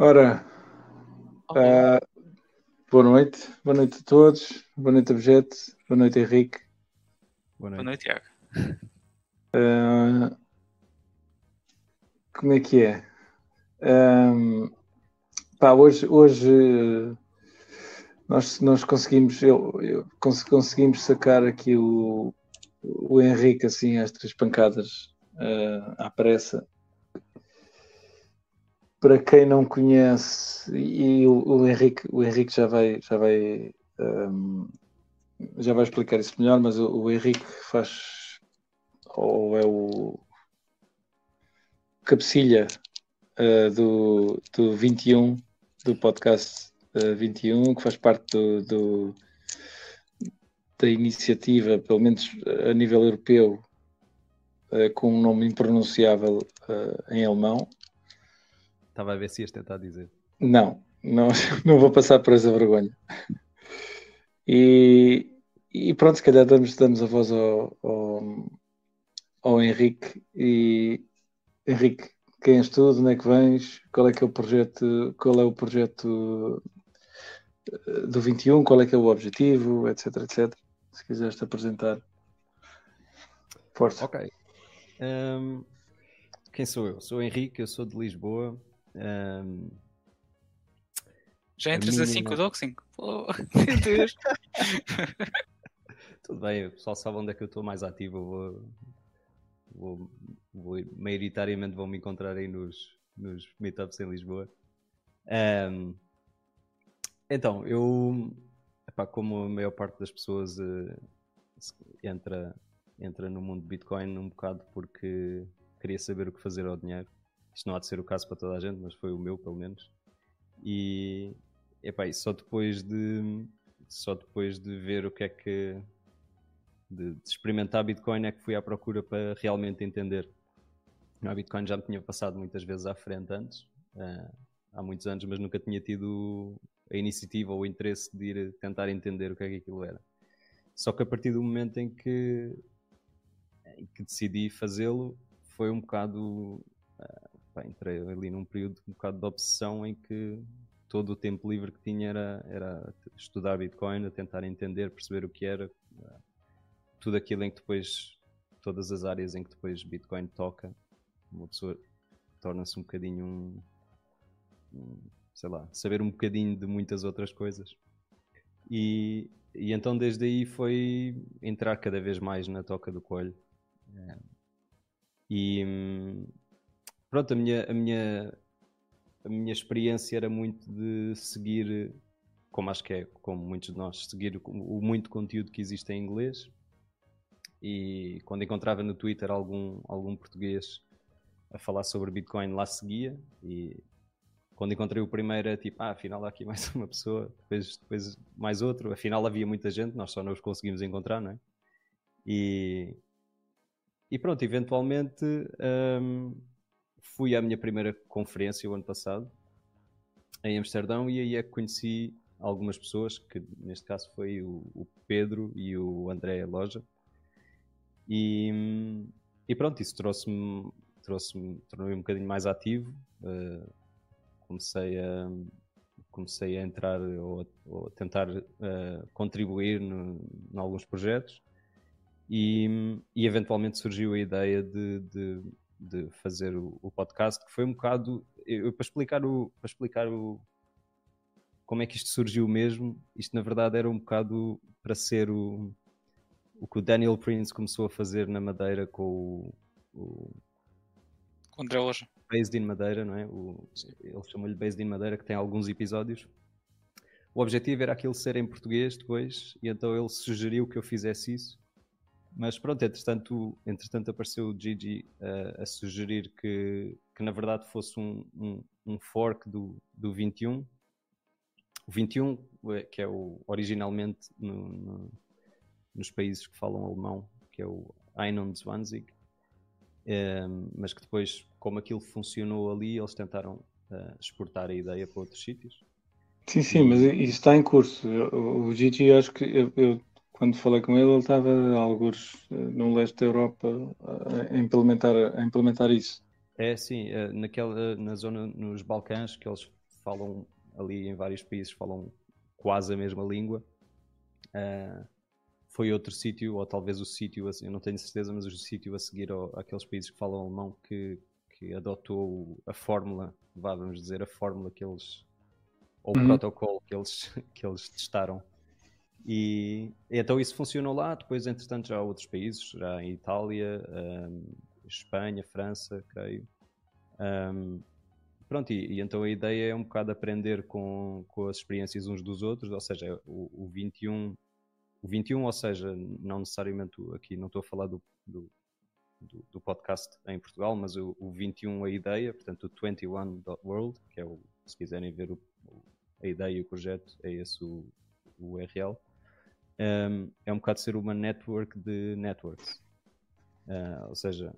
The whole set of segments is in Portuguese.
Ora, uh, boa noite, boa noite a todos, boa noite, Objeto, boa noite, Henrique. Boa noite, boa noite Tiago. Uh, como é que é? Um, pá, hoje, hoje nós, nós conseguimos, eu, eu conseguimos sacar aqui o, o Henrique assim às três pancadas uh, à pressa para quem não conhece, e o, o, Henrique, o Henrique já vai, já vai, um, já vai explicar isso melhor, mas o, o, Henrique faz, ou é o cabecilha uh, do, do 21, do podcast uh, 21, que faz parte do, do, da iniciativa, pelo menos a nível europeu, uh, com um nome impronunciável em alemão, Estava a ver se ias tentar dizer. Não, não, não vou passar por essa vergonha. E, e pronto, se calhar damos, damos a voz ao, ao, ao Henrique. E Henrique, quem és tu? De onde é que vens? Qual é que é o projeto? Qual é o projeto eh, do 21? Qual é que é o objetivo? Etc, etc. Se quiseres te apresentar. Força. Ok. Um, quem sou eu? Sou o Henrique, eu sou de Lisboa. Um, Já entras mínima... assim com o doxing? Oh, meu Deus! Tudo bem, o pessoal sabe onde é que eu estou mais ativo. Vou, vou, vou, maioritariamente vão me encontrar aí nos, nos meetups em Lisboa. Um, então, eu, epá, como a maior parte das pessoas uh, entra, entra no mundo de Bitcoin um bocado porque queria saber o que fazer ao dinheiro. Isto não há de ser o caso para toda a gente, mas foi o meu, pelo menos. E, epá, e só depois de só depois de ver o que é que de, de experimentar Bitcoin é que fui à procura para realmente entender. A Bitcoin já me tinha passado muitas vezes à frente antes, uh, há muitos anos, mas nunca tinha tido a iniciativa ou o interesse de ir tentar entender o que é que aquilo era. Só que a partir do momento em que, em que decidi fazê-lo, foi um bocado pá, entrei ali num período um bocado de obsessão em que todo o tempo livre que tinha era, era estudar Bitcoin, tentar entender, perceber o que era, tudo aquilo em que depois, todas as áreas em que depois Bitcoin toca, uma pessoa torna-se um bocadinho um, um, sei lá, saber um bocadinho de muitas outras coisas. E, e então desde aí foi entrar cada vez mais na toca do coelho. É. E, hum, pronto, a minha, a minha, a minha experiência era muito de seguir, como acho que é, como muitos de nós, seguir o, o muito conteúdo que existe em inglês. E quando encontrava no Twitter algum, algum português a falar sobre Bitcoin, lá seguia. E quando encontrei o primeiro, tipo, ah, afinal há aqui mais uma pessoa, depois, depois mais outro. Afinal havia muita gente, nós só não os conseguimos encontrar, não é? E, e pronto, eventualmente hum, fui à minha primeira conferência o ano passado, em Amsterdão, e aí é que conheci algumas pessoas, que neste caso foi o, o Pedro e o André Loja. E, e pronto, isso trouxe-me, trouxe-me, tornou-me um bocadinho mais ativo. Uh, comecei a comecei a entrar ou, ou tentar uh, contribuir em alguns projetos e, e eventualmente surgiu a ideia de, de de fazer o, o, podcast, que foi um bocado eu, para explicar o para explicar o como é que isto surgiu mesmo. Isto na verdade era um bocado para ser o, o que o Daniel Prince começou a fazer na Madeira com o, o André Loja. Based in Madeira, não é? O, ele chamou-lhe Based in Madeira, que tem alguns episódios. O objetivo era aquilo ser em português depois, e então ele sugeriu que eu fizesse isso. Mas pronto, entretanto, entretanto apareceu o Gigi uh, a sugerir que, que na verdade fosse um, um, um fork do, do 21. O 21, eh, que é o originalmente no, no, nos países que falam alemão, que é o 21, um, mas que depois, como aquilo funcionou ali, eles tentaram uh, exportar a ideia para outros sítios. Sim, sim, mas isso está em curso. O Gigi, acho que eu, eu quando falei com ele, ele estava alguns eh, no leste da Europa a implementar, a implementar isso. É, sim, eh, naquela, na zona, nos Balcãs, que eles falam ali em vários países falam quase a mesma língua. Uh, foi outro sítio, ou talvez o sítio, eu não tenho certeza, mas o sítio a seguir ao, àqueles países que falam alemão que, que adotou a fórmula, vá, vamos dizer, a fórmula que eles, ou o uhum. protocolo que eles, que eles testaram. E, então isso funcionou lá, depois entretanto já há outros países, já em Itália, um, Espanha, França, creio. Um, pronto, e, e, então a ideia é um bocado aprender com, com as experiências uns dos outros, ou seja, o, o 21, o 21, ou seja, não necessariamente aqui, não estou a falar do, do, do, do podcast em Portugal, mas o, o 21 a ideia, portanto o 21.world, que é o, se quiserem ver o, a ideia e o projeto, é esse o, o URL, um, é um bocado ser uma network de networks. Uh, ou seja,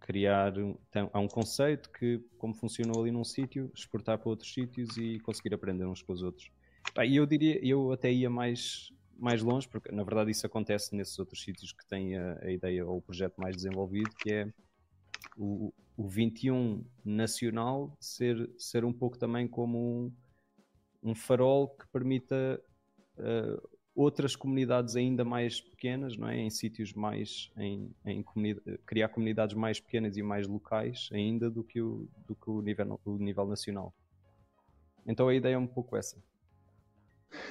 criar tem, há um conceito que, como funcionou ali num sítio, exportar para outros sítios e conseguir aprender uns com os outros. E eu diria, eu até ia mais, mais longe, porque na verdade isso acontece nesses outros sítios que têm a, a ideia ou o projeto mais desenvolvido, que é o, o 21 nacional ser, ser um pouco também como um, um farol que permita uh, outras comunidades ainda mais pequenas, não é? em sítios mais, em, em criar comunidades mais pequenas e mais locais ainda do que o, do que o, nível, o nível nacional. Então a ideia é um pouco essa.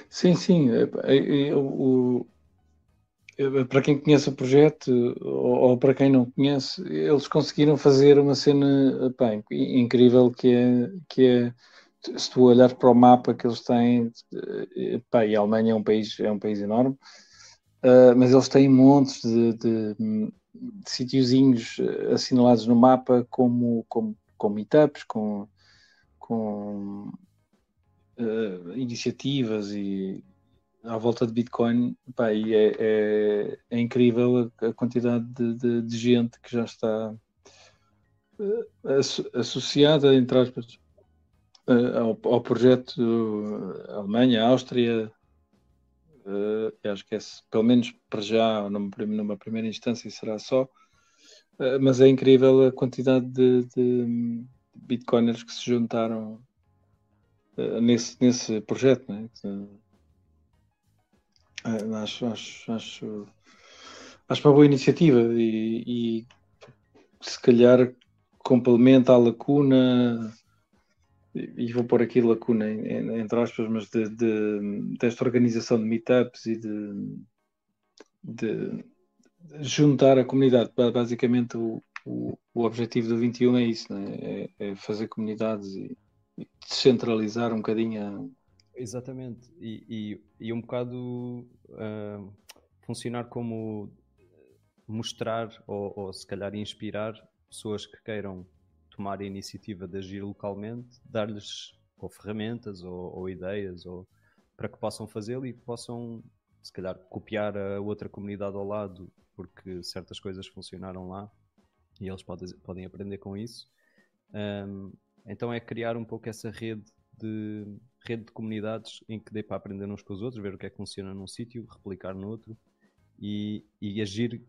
Sim, sim. O, para quem conhece o projeto ou, ou, para quem não conhece, eles conseguiram fazer uma cena bem, incrível que é, que é se tu olhares para o mapa que eles têm, eh, pá, e a Alemanha é um país, é um país enorme, uh, mas eles têm montes de, de, de sítiozinhos assinalados no mapa como, como, com meetups, com, com uh, iniciativas e à volta de Bitcoin, pá, e é, é, é incrível a, a quantidade de, de, de, gente que já está uh, associada, entre aspas, ao, ao, projeto Alemanha, Áustria, uh, acho que é, pelo menos para já, numa, numa primeira instância, será só, uh, mas é incrível a quantidade de, de bitcoiners que se juntaram nesse, nesse projeto. Né? acho, acho, acho, acho uma boa iniciativa e, e se calhar complementa a lacuna e vou pôr aqui lacuna entre aspas, mas de, de, desta organização de meetups e de, de, juntar a comunidade. Basicamente, o, o, o, objetivo do 21 é isso, é? é? é? fazer comunidades e, e, descentralizar um bocadinho. A... Exatamente, e, e, e, um bocado uh, funcionar como mostrar ou, ou se calhar inspirar pessoas que queiram tomar a iniciativa de agir localmente, dar-lhes ou ferramentas ou, ou, ideias ou para que possam fazê-lo e possam se calhar copiar a outra comunidade ao lado porque certas coisas funcionaram lá e eles podem, podem aprender com isso. Um, então é criar um pouco essa rede de rede de comunidades em que dê para aprender uns com os outros, ver o que é que funciona num sítio, replicar no outro e, e agir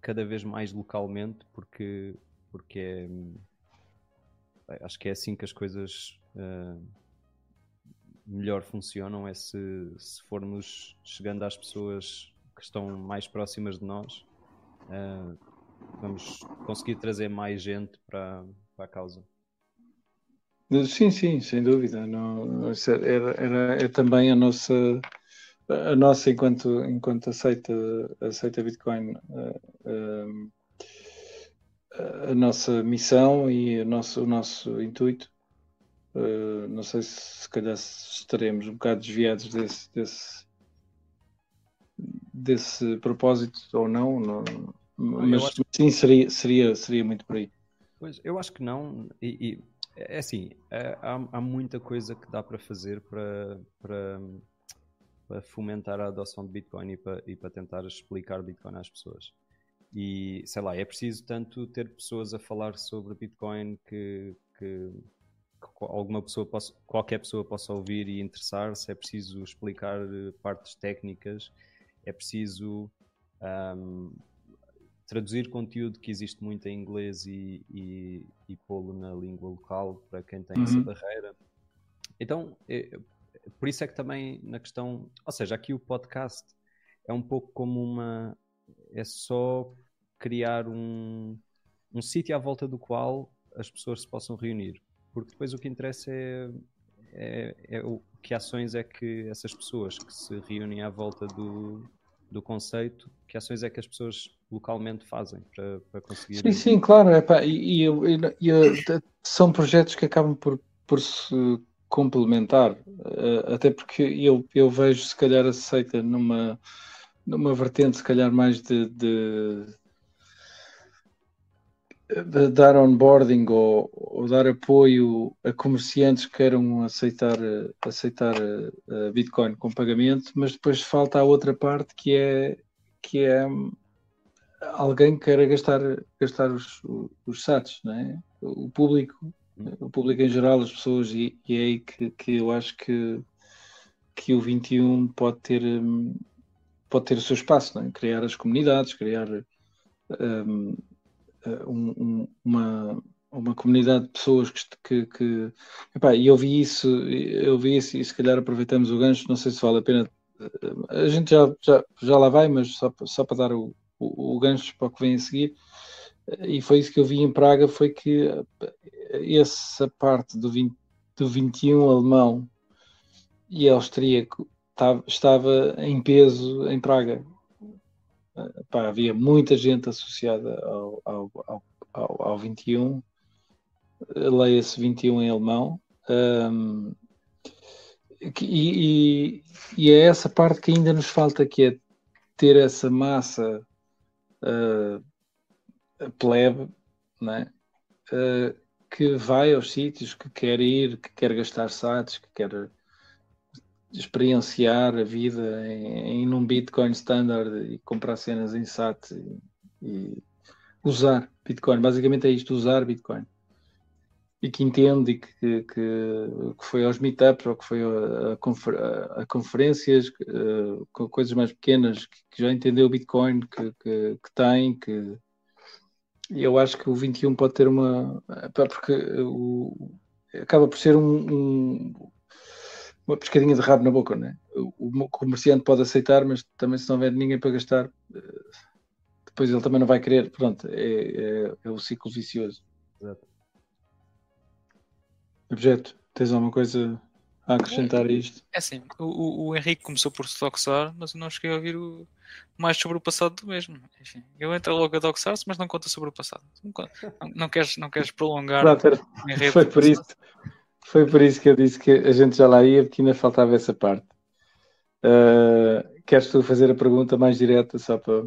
cada vez mais localmente porque, porque é, acho que é assim que as coisas uh, melhor funcionam, é se, se formos chegando às pessoas que estão mais próximas de nós, uh, vamos conseguir trazer mais gente para, para a causa. Sim, sim, sem dúvida. Não, era, era, é também a nossa, a nossa enquanto, enquanto aceita, aceita Bitcoin, uh, a nossa missão e o nosso, o nosso intuito. Uh, não sei se, se calhar estaremos um bocado desviados desse, desse, desse propósito ou não, não mas sim seria, seria, seria muito por aí. Pois, eu acho que não, e, e é assim, é, há, há, muita coisa que dá para fazer para, para, para fomentar a adoção de Bitcoin e para, e para tentar explicar Bitcoin às pessoas. E sei lá, é preciso tanto ter pessoas a falar sobre Bitcoin que, que, que alguma pessoa possa, qualquer pessoa possa ouvir e interessar-se, é preciso explicar eh, partes técnicas, é preciso um, traduzir conteúdo que existe muito em inglês e, e, e pô-lo na língua local para quem tem uhum. essa barreira. então, é, por isso é que também na questão, ou seja, aqui o podcast é um pouco como uma, é só criar um, um sítio à volta do qual as pessoas se possam reunir, porque depois o que interessa é, é, é o que ações é que essas pessoas que se reúnem à volta do, do conceito, que ações é que as pessoas localmente fazem para, para conseguir. Sim, sim, claro. Epá, e, e, e, e, são projetos que acabam por, por se complementar, uh, até porque eu, eu vejo se calhar aceita numa, numa vertente, se calhar mais de, de, de dar onboarding ou, ou, dar apoio a comerciantes que queiram aceitar, aceitar uh, Bitcoin com pagamento, mas depois falta a outra parte que é que é alguém que queira gastar, gastar os, os SATs, não é? o público o público em geral, as pessoas, e, e é aí que, que eu acho que, que o 21 pode ter, hum, pode ter o seu espaço, é? criar as comunidades, criar um, um, uma, uma comunidade de pessoas que, que, que epá, e eu vi isso, eu vi isso e se calhar aproveitamos o gancho, não sei se vale a pena, a gente já, já, já lá vai, mas só, só para dar o, o, o gancho para o que vem a seguir, e foi isso que eu vi em Praga, foi que essa parte do, 20, do 21 alemão e austríaco estava em peso em Praga. Pá, havia muita gente associada ao, ao, ao, ao, ao 21, leia-se 21 em alemão. Um, e, e, e, é essa parte que ainda nos falta, que é ter essa massa uh, plebe, né? Uh, que vai aos sítios, que quer ir, que quer gastar sites, que quer experienciar a vida em, em um Bitcoin standard e comprar cenas em SAT e, e, usar Bitcoin. Basicamente é isto, usar Bitcoin. E que entende que, que, que foi aos meetups ou que foi a, a, a conferências, uh, com coisas mais pequenas, que, que, já entendeu o Bitcoin, que, que, que tem, que eu acho que o 21 pode ter uma. Porque o, acaba por ser um, um, uma pescadinha de rabo na boca, né? O, o comerciante pode aceitar, mas também se não houver ninguém para gastar, eh, depois ele também não vai querer. Pronto, é, é, é o ciclo vicioso. Exato. Objeto, tens alguma coisa a acrescentar a isto? É assim, o, o Henrique começou por se doxar, mas eu não cheguei a ouvir o, mais sobre o passado do mesmo. Enfim, eu entro logo a doxar-se, mas não conta sobre o passado. Não, não, não, queres, não queres prolongar Pronto, foi por isso Foi por isso que eu disse que a gente já lá ia, porque ainda faltava essa parte. Uh, queres tu fazer a pergunta mais direta só para.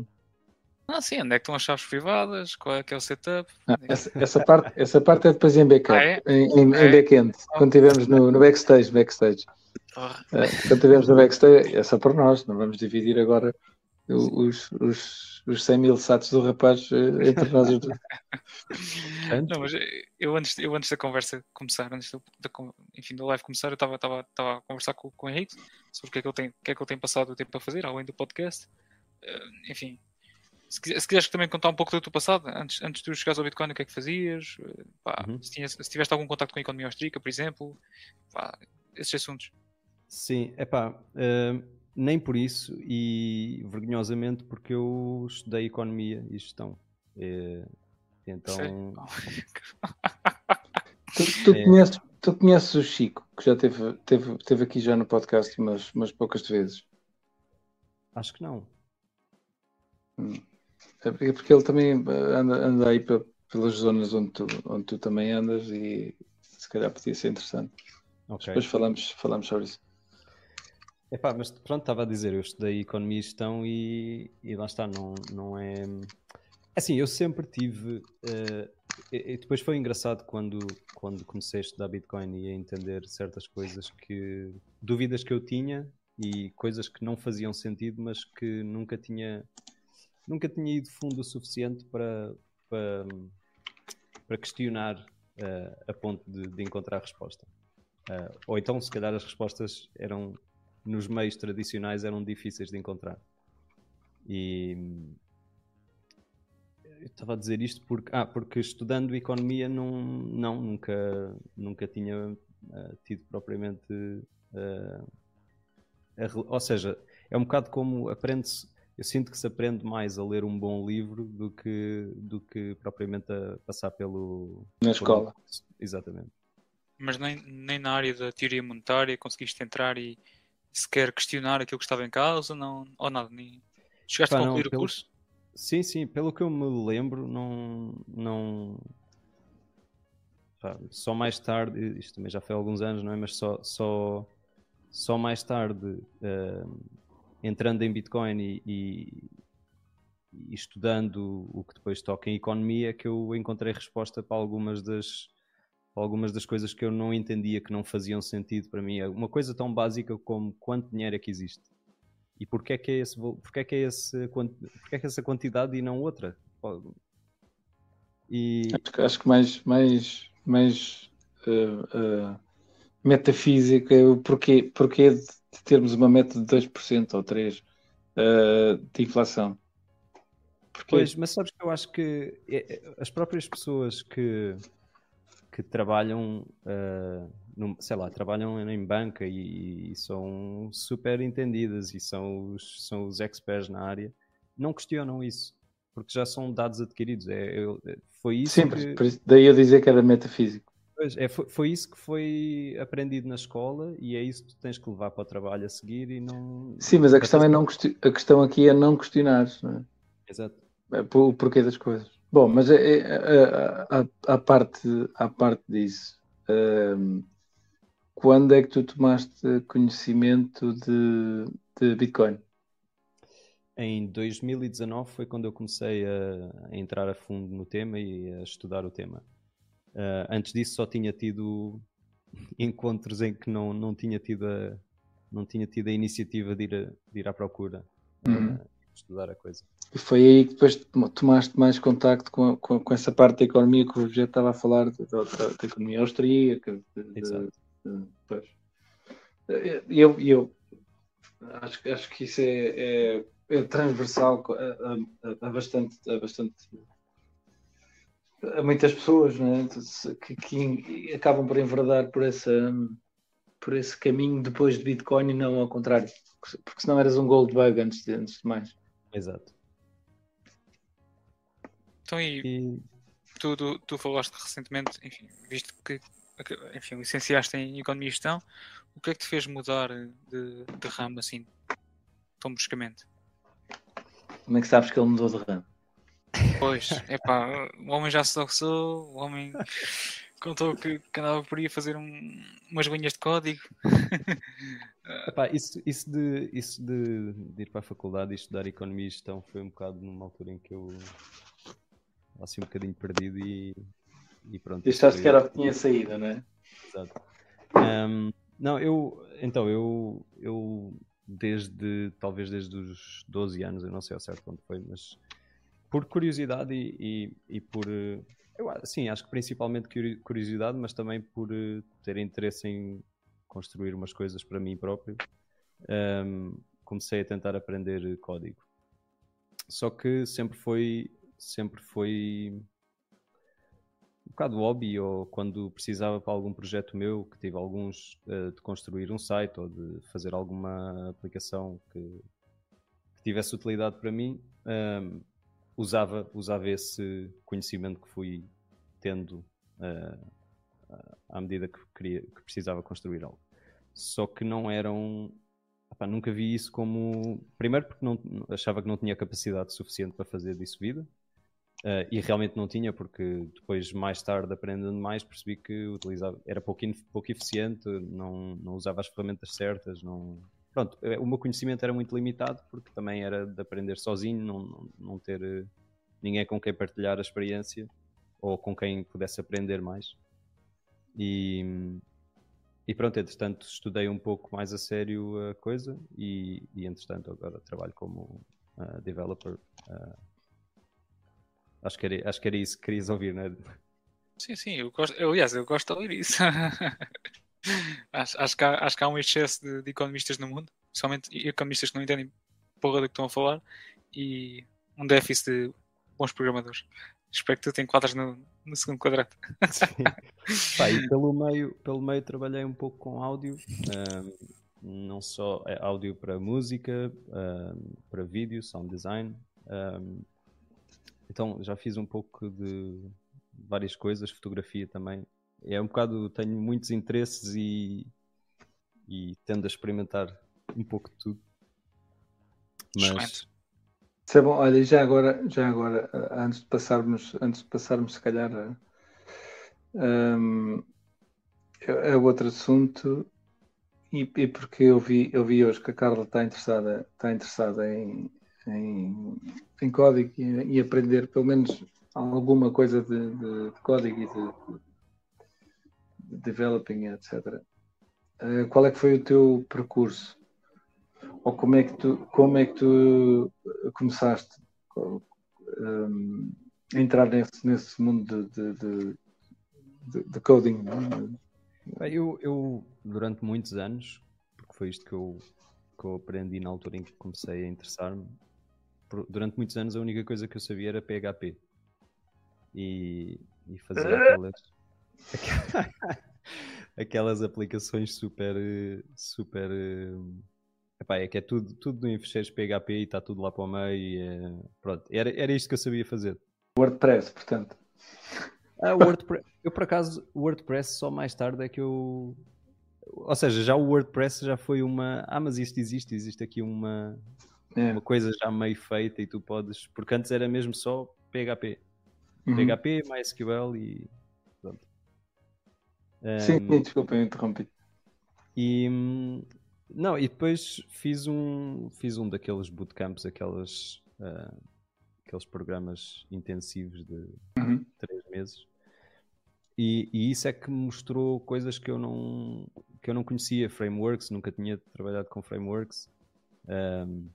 Ah, sim, onde é que estão as chaves privadas? Qual é que é o setup? Ah, essa, essa, parte, essa parte é depois em backup, ah, é? em, em, é? em back-end, quando estivermos no, no backstage. backstage. Uh, quando estivermos no backstage, é só para nós, não vamos dividir agora os, os, os 100 mil sats do rapaz eh, entre nós os dois. Não, mas eu antes, eu antes da conversa começar, antes do, da, enfim, da live começar, eu estava a conversar com, com o Henrique sobre o que é que ele tem, o que é que ele tem passado o tempo a fazer, além do podcast. Uh, enfim, se, se quiseres também contar um pouco do teu passado, antes, antes de tu chegares ao Bitcoin, o que é que fazias? Pá, uhum. se, tinhas, se tiveste algum contato com a economia austríaca, por exemplo, pá, esses assuntos. Sim, é pá. Uh nem por isso e vergonhosamente porque eu estudei economia e gestão. É, então. tu, tu, é... conheces, tu conheces o Chico, que já teve, teve, teve aqui já no podcast umas, umas poucas vezes. Acho que não. Hum. É porque ele também anda, anda aí pelas zonas onde tu, onde tu também andas e se calhar podia ser interessante. Okay. Depois falamos, falamos sobre isso. Epá, mas pronto, estava a dizer, eu estudei Economia e Gestão e, e lá está, não, não é... Assim, eu sempre tive... Uh, e, e, depois foi engraçado quando, quando comecei a estudar Bitcoin e a entender certas coisas que... Dúvidas que eu tinha e coisas que não faziam sentido, mas que nunca tinha... Nunca tinha ido fundo o suficiente para, para, para questionar uh, a ponto de, de encontrar resposta. Uh, ou então, se calhar, as respostas eram nos meios tradicionais eram difíceis de encontrar. E eu estava a dizer isto porque, ah, porque estudando economia não, não nunca, nunca tinha uh, tido propriamente. Uh, a, ou seja, é um bocado como aprende-se. Eu sinto que se aprende mais a ler um bom livro do que, do que propriamente a passar pelo. Na escola. Exatamente. Mas nem, nem na área da teoria monetária conseguiste entrar e sequer questionar aquilo que estava em causa, não, ou nada, nem chegaste Pá, a concluir não, o pelo... curso? Sim, sim, pelo que eu me lembro, não. não... Pá, só mais tarde, isto também já foi há alguns anos, não é? Mas só, só, só mais tarde, uh, entrando em Bitcoin e, e, e, estudando o que depois toca em economia, que eu encontrei resposta para algumas das, algumas das coisas que eu não entendia que não faziam sentido para mim. Uma coisa tão básica como quanto dinheiro é que existe e porquê é que é, esse, porquê é que é, esse, porquê é que é essa quantidade e não outra. E... Acho, que mais, mais, mais uh, uh, metafísico é o porquê, porquê de termos uma meta de 2% ou 3% uh, eh, de inflação. Porquê? Pois, mas sabes que eu acho que as próprias pessoas que, que trabalham, uh, num, sei lá, trabalham em banca e, e, são super entendidas e são os, são os experts na área, não questionam isso, porque já são dados adquiridos. É, eu, é, foi isso Sim, que... daí eu dizer que era metafísico. Pois, é, foi, foi, isso que foi aprendido na escola e é isso que tu tens que levar para o trabalho a seguir e não... Sim, mas a questão, é não, a questão aqui é não questionar, não é? Exato. É, o porquê das coisas. Bom, mas é, é, a, a, a, parte, a parte disso, um, quando é que tu tomaste conhecimento de, de Bitcoin? Em 2019 foi quando eu comecei a, a, entrar a fundo no tema e a estudar o tema. Uh, antes disso só tinha tido encontros em que não, não, tinha, tido a, não tinha tido a iniciativa de ir, a, de ir à procura. Uhum. Uh, estudar a coisa. E foi aí que depois tomaste mais contacto com, com, com essa parte da economia que o Rogério estava a falar, da, da, da economia austríaca. De, Exato. De, pois. Eu, eu acho, acho que isso é, é, é transversal a, a, a, bastante, a bastante a muitas pessoas né, que, que acabam por enverdar por, essa, por esse caminho depois de Bitcoin e não ao contrário, porque senão eras um gold bug antes de, antes de mais. Exato. Então, e, e... Tu, tu, tu, falaste recentemente, enfim, visto que enfim, licenciaste em Economia e Gestão, o que é que te fez mudar de, de ramo assim, tão bruscamente? Como é que sabes que ele mudou de ramo? Pois, é pá, o homem já se doxou, o homem contou que, que andava por aí a fazer um, umas linhas de código. Epá, isso, isso, de, isso de, de, ir para a faculdade e estudar economia e gestão foi um bocado numa altura em que eu assim um bocadinho perdido e, e pronto. Deixaste que era o que tinha saído, não é? Exato. Um, não, eu então eu, eu desde talvez desde os 12 anos, eu não sei ao certo quando foi, mas por curiosidade e, e, e por eu, sim, acho que principalmente curiosidade, mas também por ter interesse em construir umas coisas para mim próprio, um, comecei a tentar aprender código. Só que sempre foi, sempre foi um bocado hobby ou quando precisava para algum projeto meu, que tive alguns uh, de construir um site ou de fazer alguma aplicação que, que tivesse utilidade para mim, um, usava, usava esse conhecimento que fui tendo uh, à medida que, queria, que precisava construir algo. Só que não eram. Epá, nunca vi isso como. Primeiro, porque não, achava que não tinha capacidade suficiente para fazer disso vida. Uh, e realmente não tinha, porque depois, mais tarde, aprendendo mais, percebi que utilizava, era pouco, pouco eficiente, não, não usava as ferramentas certas. Não... Pronto, eh, o meu conhecimento era muito limitado, porque também era de aprender sozinho, não, não, ter uh, ninguém com quem partilhar a experiência ou com quem pudesse aprender mais. E, e pronto, entretanto estudei um pouco mais a sério a coisa e, e entretanto agora trabalho como uh, developer. Uh, acho, que era, acho que era isso que querias ouvir, não é? Sim, sim, eu gosto, eu, aliás, eu gosto de ouvir isso. acho, acho, que há, acho que há um excesso de, de economistas no mundo, principalmente economistas que não entendem porra do que estão a falar e um déficit de bons programadores. Espero que tu te enquadres no, no segundo quadrante. Sim. Pá, e pelo meio, pelo meio trabalhei um pouco com áudio, um, não só é áudio para música, um, para vídeo, sound design. Um, então já fiz um pouco de várias coisas, fotografia também. É um bocado, tenho muitos interesses e, e tendo a experimentar um pouco de tudo. Mas, isso é bom. Olha, já agora, já agora, antes de passarmos, antes de passarmos, se calhar, um, é, é outro assunto. E, e, porque eu vi, eu vi hoje que a Carla está interessada, está interessada em, em, em código e, e, aprender pelo menos alguma coisa de, de, de código e de, developing, etc. Uh, qual é que foi o teu percurso? ou como é que tu, como é que tu começaste um, a entrar nesse, nesse mundo de, de, de, de coding? Eu, eu, durante muitos anos, porque foi isto que eu, que eu aprendi na altura em que comecei a interessar-me, durante muitos anos a única coisa que eu sabia era PHP. E, e fazia aquelas, aquelas aplicações super, super Epá, é que é tudo, tudo em fecheiros PHP e está tudo lá para o meio. É... Pronto, era, era isto que eu sabia fazer. WordPress, portanto. Ah, WordPress. Eu, por acaso, WordPress só mais tarde é que eu. Ou seja, já o WordPress já foi uma. Ah, mas isto existe, existe aqui uma, é. uma coisa já meio feita e tu podes. Porque antes era mesmo só PHP. Uhum. PHP, MySQL e. Pronto. Sim, um... desculpa, eu interrompi. E, não, e depois fiz um, fiz um daqueles bootcamps, aquelas, uh, aqueles programas intensivos de uhum. três meses. E, e, isso é que me mostrou coisas que eu não, que eu não conhecia, frameworks, nunca tinha trabalhado com frameworks, um,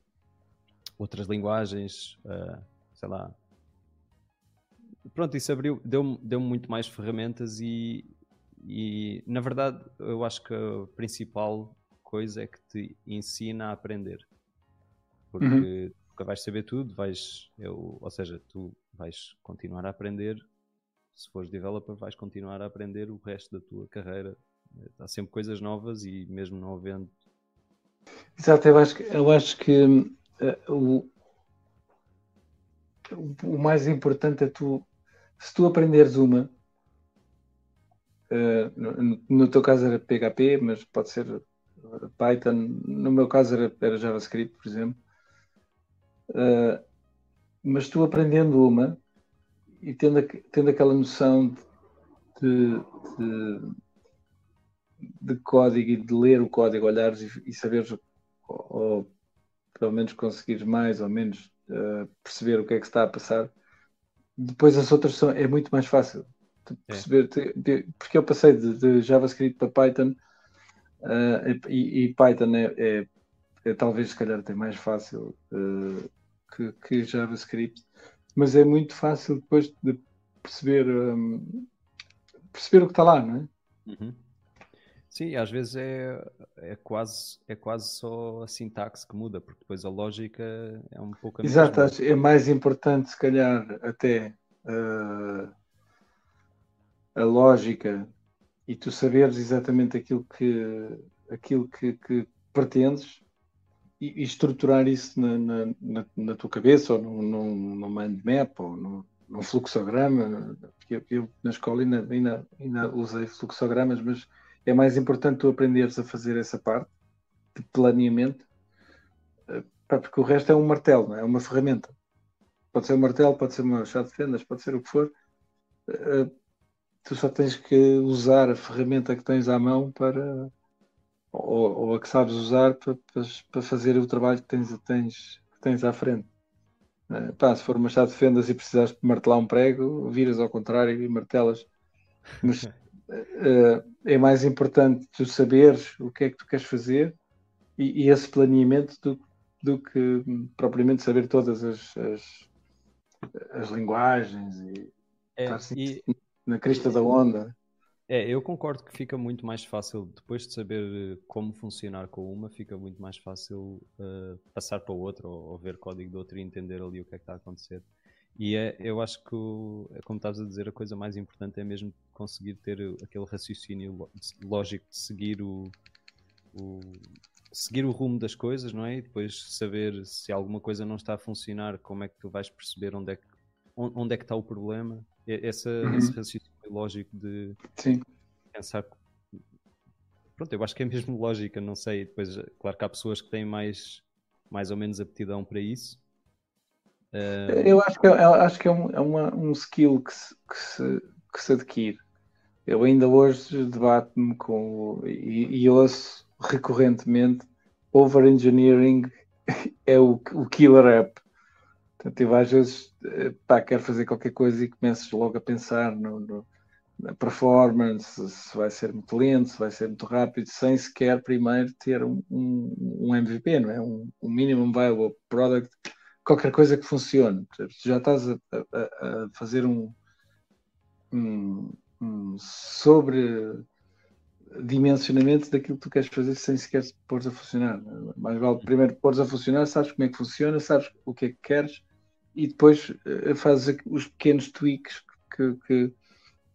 outras linguagens, uh, sei lá. Pronto, isso abriu, deu-me deu muito mais ferramentas e, e, na verdade, eu acho que a principal coisa é que te ensina a aprender. Porque uhum. nunca vais saber tudo, vais, eu, ou seja, tu vais continuar a aprender. Se fores developer, vais continuar a aprender o resto da tua carreira. Há sempre coisas novas e mesmo não havendo. Exato, eu acho que, eu acho que uh, o, o mais importante é tu, se tu aprenderes uma, uh, no, no, teu caso era PHP, mas pode ser Python, no meu caso era, era JavaScript, por exemplo. Uh, mas tu aprendendo uma e tendo, tendo aquela noção de, de, de, código e de ler o código, olhares e, e saberes, ou, ou, pelo menos conseguires mais ou menos uh, perceber o que é que está a passar, depois as outras são, é muito mais fácil. Perceber, é. de, porque eu passei de, de JavaScript para Python Uh, e, e, Python é, é, é, talvez se calhar até mais fácil uh, que, que, JavaScript, mas é muito fácil depois de perceber, um, perceber o que está lá, não é? Uhum. Sim, às vezes é, é, quase, é quase só a sintaxe que muda, porque depois a lógica é um pouco a Exato, mesma. é mais importante se calhar até uh, a lógica e tu saberes exatamente aquilo que, aquilo que, que pretendes e, e, estruturar isso na, na, na, na, tua cabeça ou num, num, mind map ou num, num fluxograma. Eu, eu, na escola ainda, ainda, ainda usei fluxogramas, mas é mais importante tu aprenderes a fazer essa parte de planeamento, eh, porque o resto é um martelo, é? é uma ferramenta. Pode ser um martelo, pode ser uma chave de fendas, pode ser o que for eh, tu só tens que usar a ferramenta que tens à mão para ou, ou a que sabes usar para, para, fazer o trabalho que tens, tens, que tens à frente. Uh, pá, se for uma chave de fendas e precisares de martelar um prego, viras ao contrário e martelas. Mas uh, é mais importante tu saberes o que é que tu queres fazer e, e esse planeamento do, do que propriamente saber todas as, as, as linguagens e, é, e na crista da onda. É, eu concordo que fica muito mais fácil, depois de saber eh, como funcionar com uma, fica muito mais fácil uh, passar para o outro ou, ou, ver código do outro e entender ali o que é que está a acontecer. E é, eu acho que, é como estás a dizer, a coisa mais importante é mesmo conseguir ter aquele raciocínio lógico de seguir o, o, seguir o rumo das coisas, não é? E depois saber se alguma coisa não está a funcionar, como é que tu vais perceber onde é que, onde é que está o problema. Essa, uhum. Esse raciocínio lógico de Sim. pensar. Pronto, eu acho que é mesmo lógica, não sei. Depois, claro que há pessoas que têm mais, mais ou menos aptidão para isso. Uh... Eu acho que, é, eu acho que é, um, é uma, um skill que se, que, se, que se adquire. Eu ainda hoje debato-me com e, e ouço recorrentemente over-engineering é o, o killer app. Portanto, eu às vezes eh, pá, quero fazer qualquer coisa e começo logo a pensar no, no, na performance, se vai ser muito lento, se vai ser muito rápido, sem sequer primeiro ter um, um, MVP, não é? Um, um minimum viable product, qualquer coisa que funcione. Já estás a, a, a fazer um, sobre dimensionamento daquilo que tu queres fazer sem sequer pôr a funcionar. Mais vale primeiro pôr a funcionar, sabes como é que funciona, sabes o que é que queres e depois uh, fazes os pequenos tweaks que, que,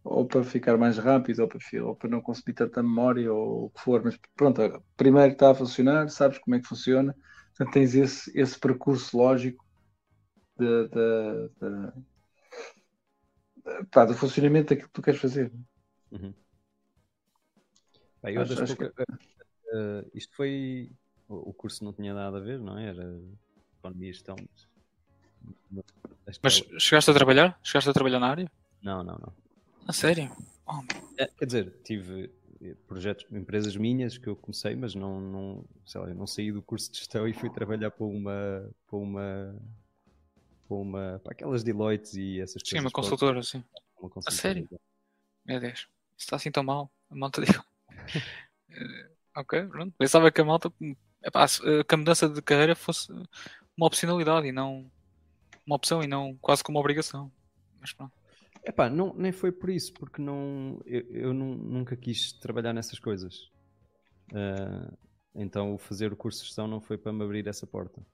ou para ficar mais rápido ou para, ou para não consumir tanta memória ou o que for, mas pronto, primeiro está a funcionar, sabes como é que funciona, portanto tens esse, esse percurso lógico de, de, de, pá, do funcionamento daquilo que tu queres fazer. Uhum. Bem, acho, acho que... uh, isto foi. O, o, curso não tinha nada a ver, não é? Era economia e gestão. Mas chegaste a trabalhar? Chegaste a trabalhar na área? Não, não, não. A sério? Oh. É, quer dizer, tive eh, projetos, empresas minhas que eu comecei, mas não, não, sei lá, não saí do curso de gestão e fui trabalhar para uma, para uma, para uma, para aquelas Deloitte e essas coisas. Sim, uma consultora, sim. Uma consultora. A sério? Meu Deus, isso está assim tão mal. A malta digo. ok, pronto. Pensava que a malta, epá, que a mudança de carreira fosse uma opcionalidade e não uma opção e não quase como uma obrigação. Mas pronto. Epá, não, nem foi por isso, porque não, eu, eu não, nunca quis trabalhar nessas coisas. Uh, então, fazer o curso de gestão não foi para me abrir essa porta.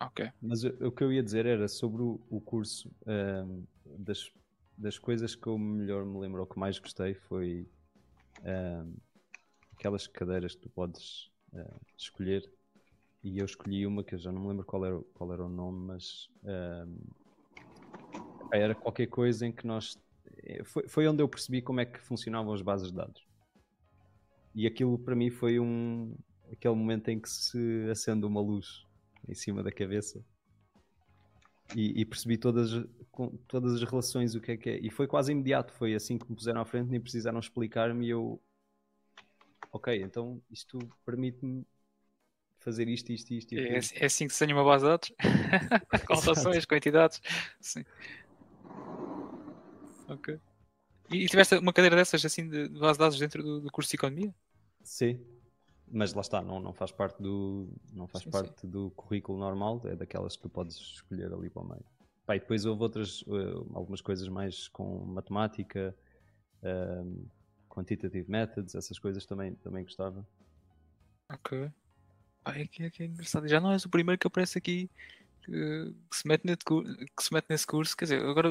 Ok. Mas o, o que eu ia dizer era sobre o, o curso uh, das das coisas que eu melhor me lembro, ou que mais gostei, foi uh, aquelas cadeiras que tu podes escolher. E eu escolhi uma que eu já não me lembro qual era, qual era o nome, mas uh, era qualquer coisa em que nós. Eh, foi, foi onde eu percebi como é que funcionavam as bases de dados. E aquilo para mim foi um aquele momento em que se acende uma luz em cima da cabeça e, e, percebi todas, todas as relações, o que é que é. E foi quase imediato, foi assim que me puseram à frente, nem precisaram explicar-me e eu. Ok, então isto permite-me fazer isto, isto, isto. E é, é, assim que se tenha uma base de dados? com entidades. Sim. Ok. E, e, tiveste uma cadeira dessas assim de, base de dados dentro do, do curso de economia? Sim, mas lá está, não, não faz parte do não faz sim, parte sim. do currículo normal, é daquelas que tu podes escolher ali para o meio. Pá, e depois houve outras, uh, algumas coisas mais com matemática, um, quantitative methods, essas coisas também, também gostava. Ok. É, que, é, que é engraçado. Já não és o primeiro que aparece aqui que, se, mete nesse, que se mete nesse curso. Quer dizer, agora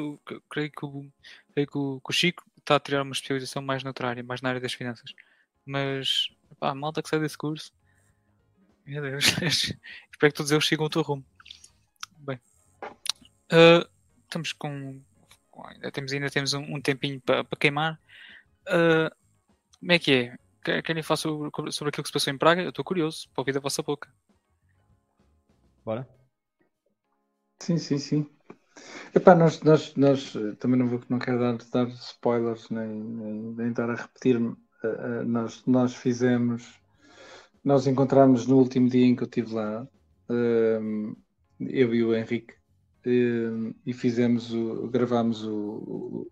creio, que o, creio que o, Chico está a tirar uma especialização mais noutra área, mais na área das finanças. Mas Pá, malta que sai desse curso. Meu Deus. Espero que todos eles sigam o teu rumo. Bem. Uh, estamos com. Ainda temos, ainda temos um, um tempinho para pa queimar. Uh, como é que é? Querem falar sobre, sobre aquilo que se passou em Praga? Eu estou curioso para ouvir da vossa boca. Bora? Sim, sim, sim. Epá, nós, nós, nós também não, vou, não quero dar, dar spoilers nem, nem, nem estar a repetir-me eh, nós, nós fizemos, nós encontramos no último dia em que eu estive lá, ehm, eu e o Henrique, ehm, e fizemos o, gravámos o,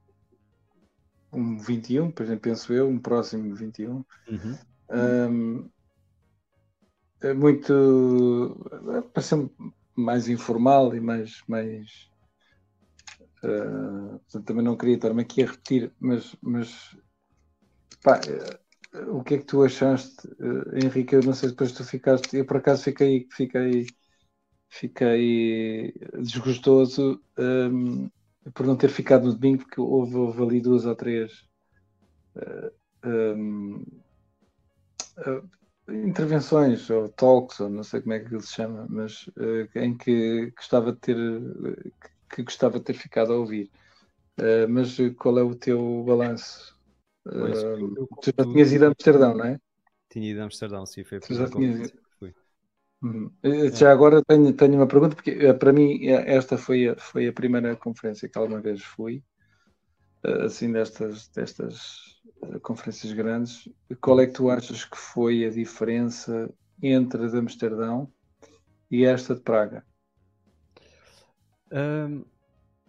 um 21, por exemplo, penso eu, um próximo 21. Uhum. Um, é muito pareceu mais informal e mais, mais uh, também não queria estar-me aqui a repetir, mas, mas Pá, o que é que tu achaste, uh, Henrique? Eu não sei, depois tu ficaste. Eu por acaso fiquei, fiquei, fiquei desgostoso um, por não ter ficado no domingo, porque houve, houve ali duas ou três uh, um, uh, intervenções ou talks, ou não sei como é que ele se chama, mas uh, em que gostava de ter que, que, gostava de ter ficado a ouvir. mas qual é o teu balanço? tu já tinhas ido a Amsterdão, não é? Tinha ido a Amsterdão, sim, foi a primeira Uhum. Eh, já agora tenho, tenho uma pergunta, porque eh, para mim eh, esta foi a, foi a primeira conferência que alguma vez fui, assim, destas, destas conferências grandes. Qual é que tu achas que foi a diferença entre a de Amsterdão e esta de Praga? Um,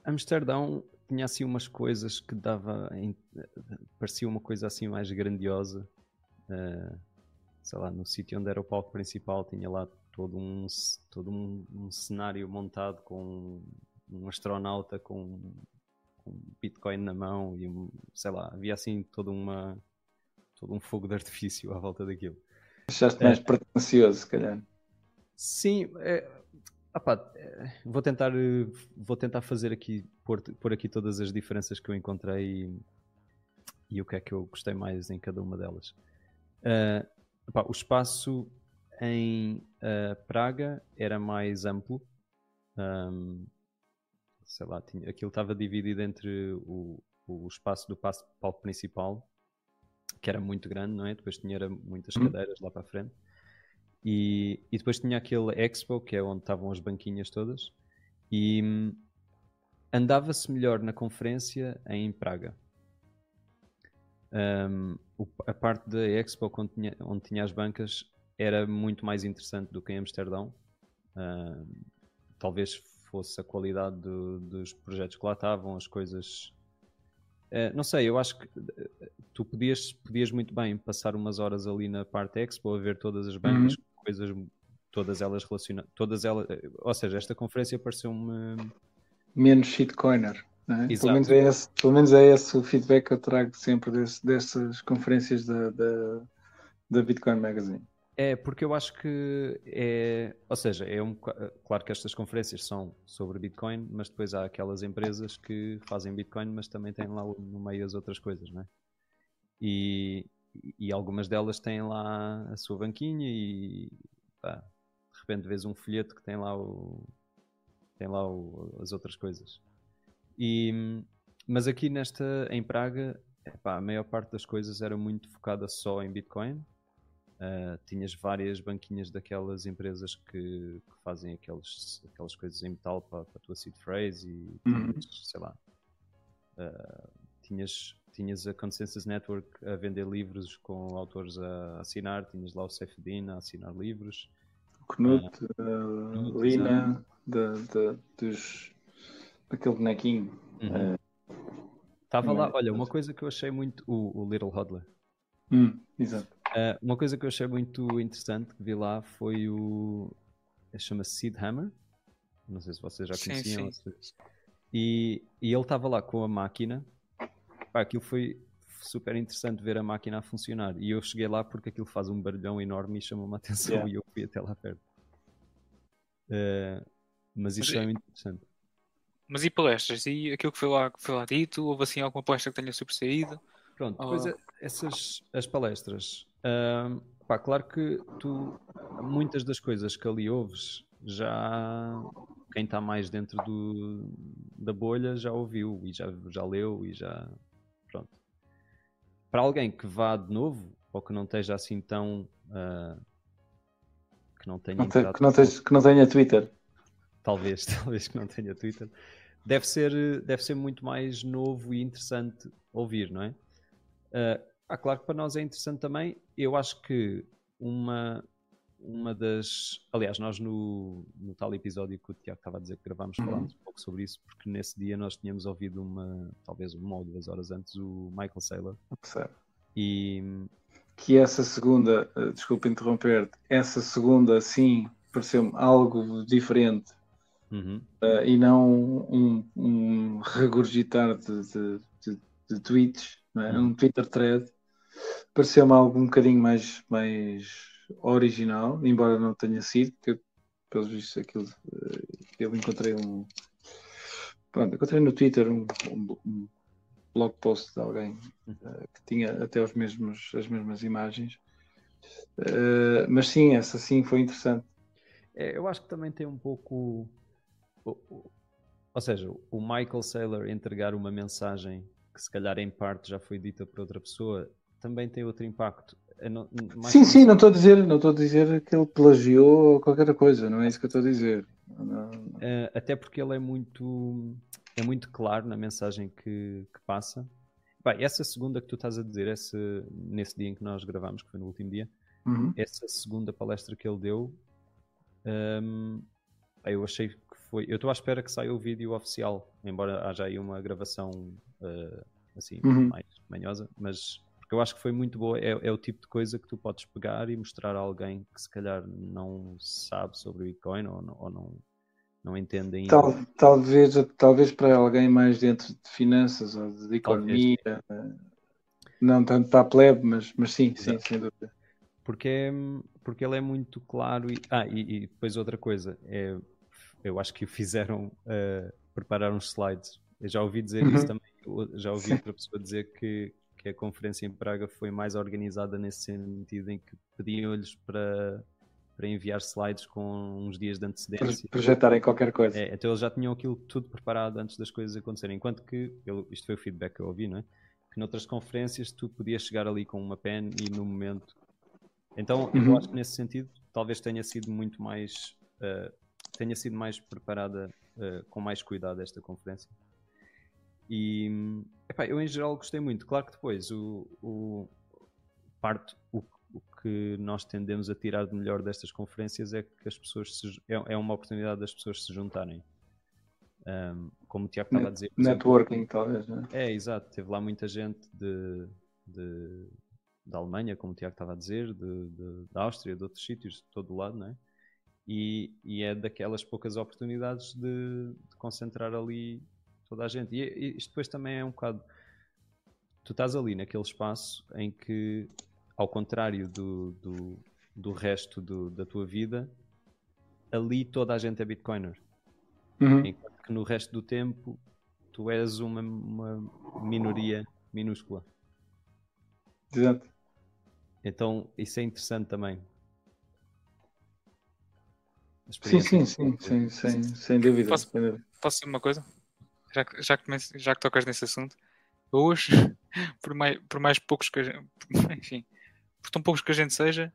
Amsterdão tinha assim umas coisas que dava, parecia uma coisa assim mais grandiosa. Uh, sei lá, no sítio onde era o palco principal tinha lá todo um, todo um, um cenário montado com um astronauta com, com Bitcoin na mão e sei lá, havia assim toda uma todo um fogo de artifício à volta daquilo. Achaste mais é, pretencioso, se calhar. Sim, é, é, vou tentar vou tentar fazer aqui pôr, pôr aqui todas as diferenças que eu encontrei e, e o que é que eu gostei mais em cada uma delas. Uh, o espaço em uh, Praga era mais amplo. Um, sei lá, tinha, aquilo estava dividido entre o, o espaço do palco principal, que era muito grande, não é? Depois tinha muitas uhum. cadeiras lá para a frente. E, e depois tinha aquele Expo, que é onde estavam as banquinhas todas. E hum, andava-se melhor na conferência em Praga. Um, a parte da Expo, onde tinha, onde tinha as bancas, era muito mais interessante do que em Amsterdão. Uh, talvez fosse a qualidade do, dos projetos que lá estavam, as coisas. Uh, não sei, eu acho que uh, tu podias, podias muito bem passar umas horas ali na parte Expo a ver todas as bancas, uhum. coisas, todas elas relacionadas. Todas elas, ou seja, esta conferência pareceu-me. Menos shitcoiner. É? Pelo, menos é esse, pelo menos é esse o feedback que eu trago sempre desse, dessas conferências da, da, da Bitcoin Magazine. É, porque eu acho que é. Ou seja, é um, claro que estas conferências são sobre Bitcoin, mas depois há aquelas empresas que fazem Bitcoin, mas também têm lá no meio as outras coisas, não é? E, e algumas delas têm lá a sua banquinha e pá, de repente vês um folheto que tem lá, o, tem lá o, as outras coisas. E, mas aqui nesta, em Praga, epá, a maior parte das coisas era muito focada só em Bitcoin Uh, tinhas várias banquinhas daquelas empresas que, que fazem aqueles, aquelas coisas em metal para, para a tua seed phrase e uhum. tinhas, sei lá, uh, tinhas, tinhas a Consensus Network a vender livros com autores a assinar, tinhas lá o Sefdin a assinar livros. O Knut, uh, Lina, de, de, dos, daquele bonequinho. Uhum. Estava lá, olha, uma coisa que eu achei muito, o, o Little Hodler. Hum, exato. Uh, uma coisa que eu achei muito interessante que vi lá foi o. chama-se Seed Hammer. Não sei se vocês já conheciam. Sim, sim. E, e ele estava lá com a máquina. Pá, aquilo foi super interessante ver a máquina a funcionar. E eu cheguei lá porque aquilo faz um barulhão enorme e chamou-me a atenção yeah. e eu fui até lá perto. Uh, mas isso mas, é muito interessante. Mas e palestras? E aquilo que foi lá, que foi lá dito? Houve assim alguma palestra que tenha sobressaído? Pronto, depois oh. essas as palestras Uh, pá, claro que tu, muitas das coisas que ali ouves, já quem está mais dentro do, da bolha já ouviu e já, já leu e já. Pronto. Para alguém que vá de novo ou que não esteja assim tão. Uh, que não tenha. Não te, que, não tenha, que não tenha Twitter. Talvez, talvez que não tenha Twitter. Deve ser, deve ser muito mais novo e interessante ouvir, não é? Uh, ah, claro que para nós é interessante também. Eu acho que uma, uma das. Aliás, nós no, no tal episódio que o Tiago estava a dizer que gravámos, uhum. falámos um pouco sobre isso, porque nesse dia nós tínhamos ouvido uma, talvez uma ou duas horas antes, o Michael Saylor. Certo. E. Que essa segunda, uh, desculpa interromper, essa segunda, sim, pareceu-me algo diferente. Uhum. Uh, e não um, um regurgitar de, de, de, de tweets, é? Uhum. um Twitter thread pareceu-me algo um bocadinho mais, mais original, embora não tenha sido, porque pelos vistos, aquilo. Eu encontrei um. Pronto, encontrei no Twitter um, um, um blog post de alguém uh, que tinha até os mesmos, as mesmas imagens. Uh, mas sim, essa sim foi interessante. É, eu acho que também tem um pouco. Ou seja, o Michael Saylor entregar uma mensagem que se calhar em parte já foi dita por outra pessoa também tem outro impacto. Não, sim, sim, não estou a dizer, não estou a dizer que ele plagiou qualquer coisa, não é isso que eu estou a dizer. Não, Uh, até porque ele é muito é muito claro na mensagem que, que passa. Bem, essa segunda que tu estás a dizer, esse, nesse dia em que nós gravamos, que foi no último dia, uhum. essa segunda palestra que ele deu, um, eu achei que foi. Eu estou à espera que saia o vídeo oficial, embora haja aí uma gravação uh, assim uhum. mais manhosa, mas eu acho que foi muito boa. É, é, o tipo de coisa que tu podes pegar e mostrar a alguém que se calhar não sabe sobre o Bitcoin ou não, ou não não entende ainda. Tal, talvez, talvez para alguém mais dentro de finanças ou de economia, talvez. não tanto para a plebe, mas, mas sim, Exato. sim, sem dúvida. Porque, é, porque ele é muito claro e, ah, e, e depois outra coisa, é, eu acho que o fizeram uh, preparar uns slides. Eu já ouvi dizer uhum. isso também, já ouvi outra pessoa dizer que, que a conferência em Praga foi mais organizada nesse sentido em que pediam-lhes para para enviar slides com uns dias de antecedência. Projetarem qualquer coisa. É, então eles já tinham aquilo tudo preparado antes das coisas acontecerem. Enquanto que, eu, isto foi o feedback que eu ouvi, não é? Que noutras conferências tu podias chegar ali com uma pen e no momento. Então uhum. eu acho que nesse sentido talvez tenha sido muito mais. Uh, tenha sido mais preparada uh, com mais cuidado esta conferência. E epá, eu em geral gostei muito. Claro que depois o, o parte, o o que nós tendemos a tirar de melhor destas conferências é que as pessoas se, é, é, uma oportunidade das pessoas se juntarem. Um, como o Tiago estava a dizer. Networking, exemplo, talvez, né? É, exato. Teve lá muita gente de, de, da Alemanha, como o Tiago estava a dizer, de, de, da Áustria, de outros sítios, de todo o lado, não é? E, e é daquelas poucas oportunidades de, de, concentrar ali toda a gente. E, e isto depois também é um bocado. Tu estás ali naquele espaço em que ao contrário do, do, do resto do, da tua vida, ali toda a gente é Bitcoiner. Uhum. Enquanto que no resto do tempo tu és uma, uma minoria minúscula. Exato. Então isso é interessante também. Sim, sim, sim, sim, sem, sem dúvida. Posso, posso dizer uma coisa? Já que, já, que, já que tocas nesse assunto, hoje, por mais, por mais poucos que a gente, enfim, por tão poucos que a gente seja,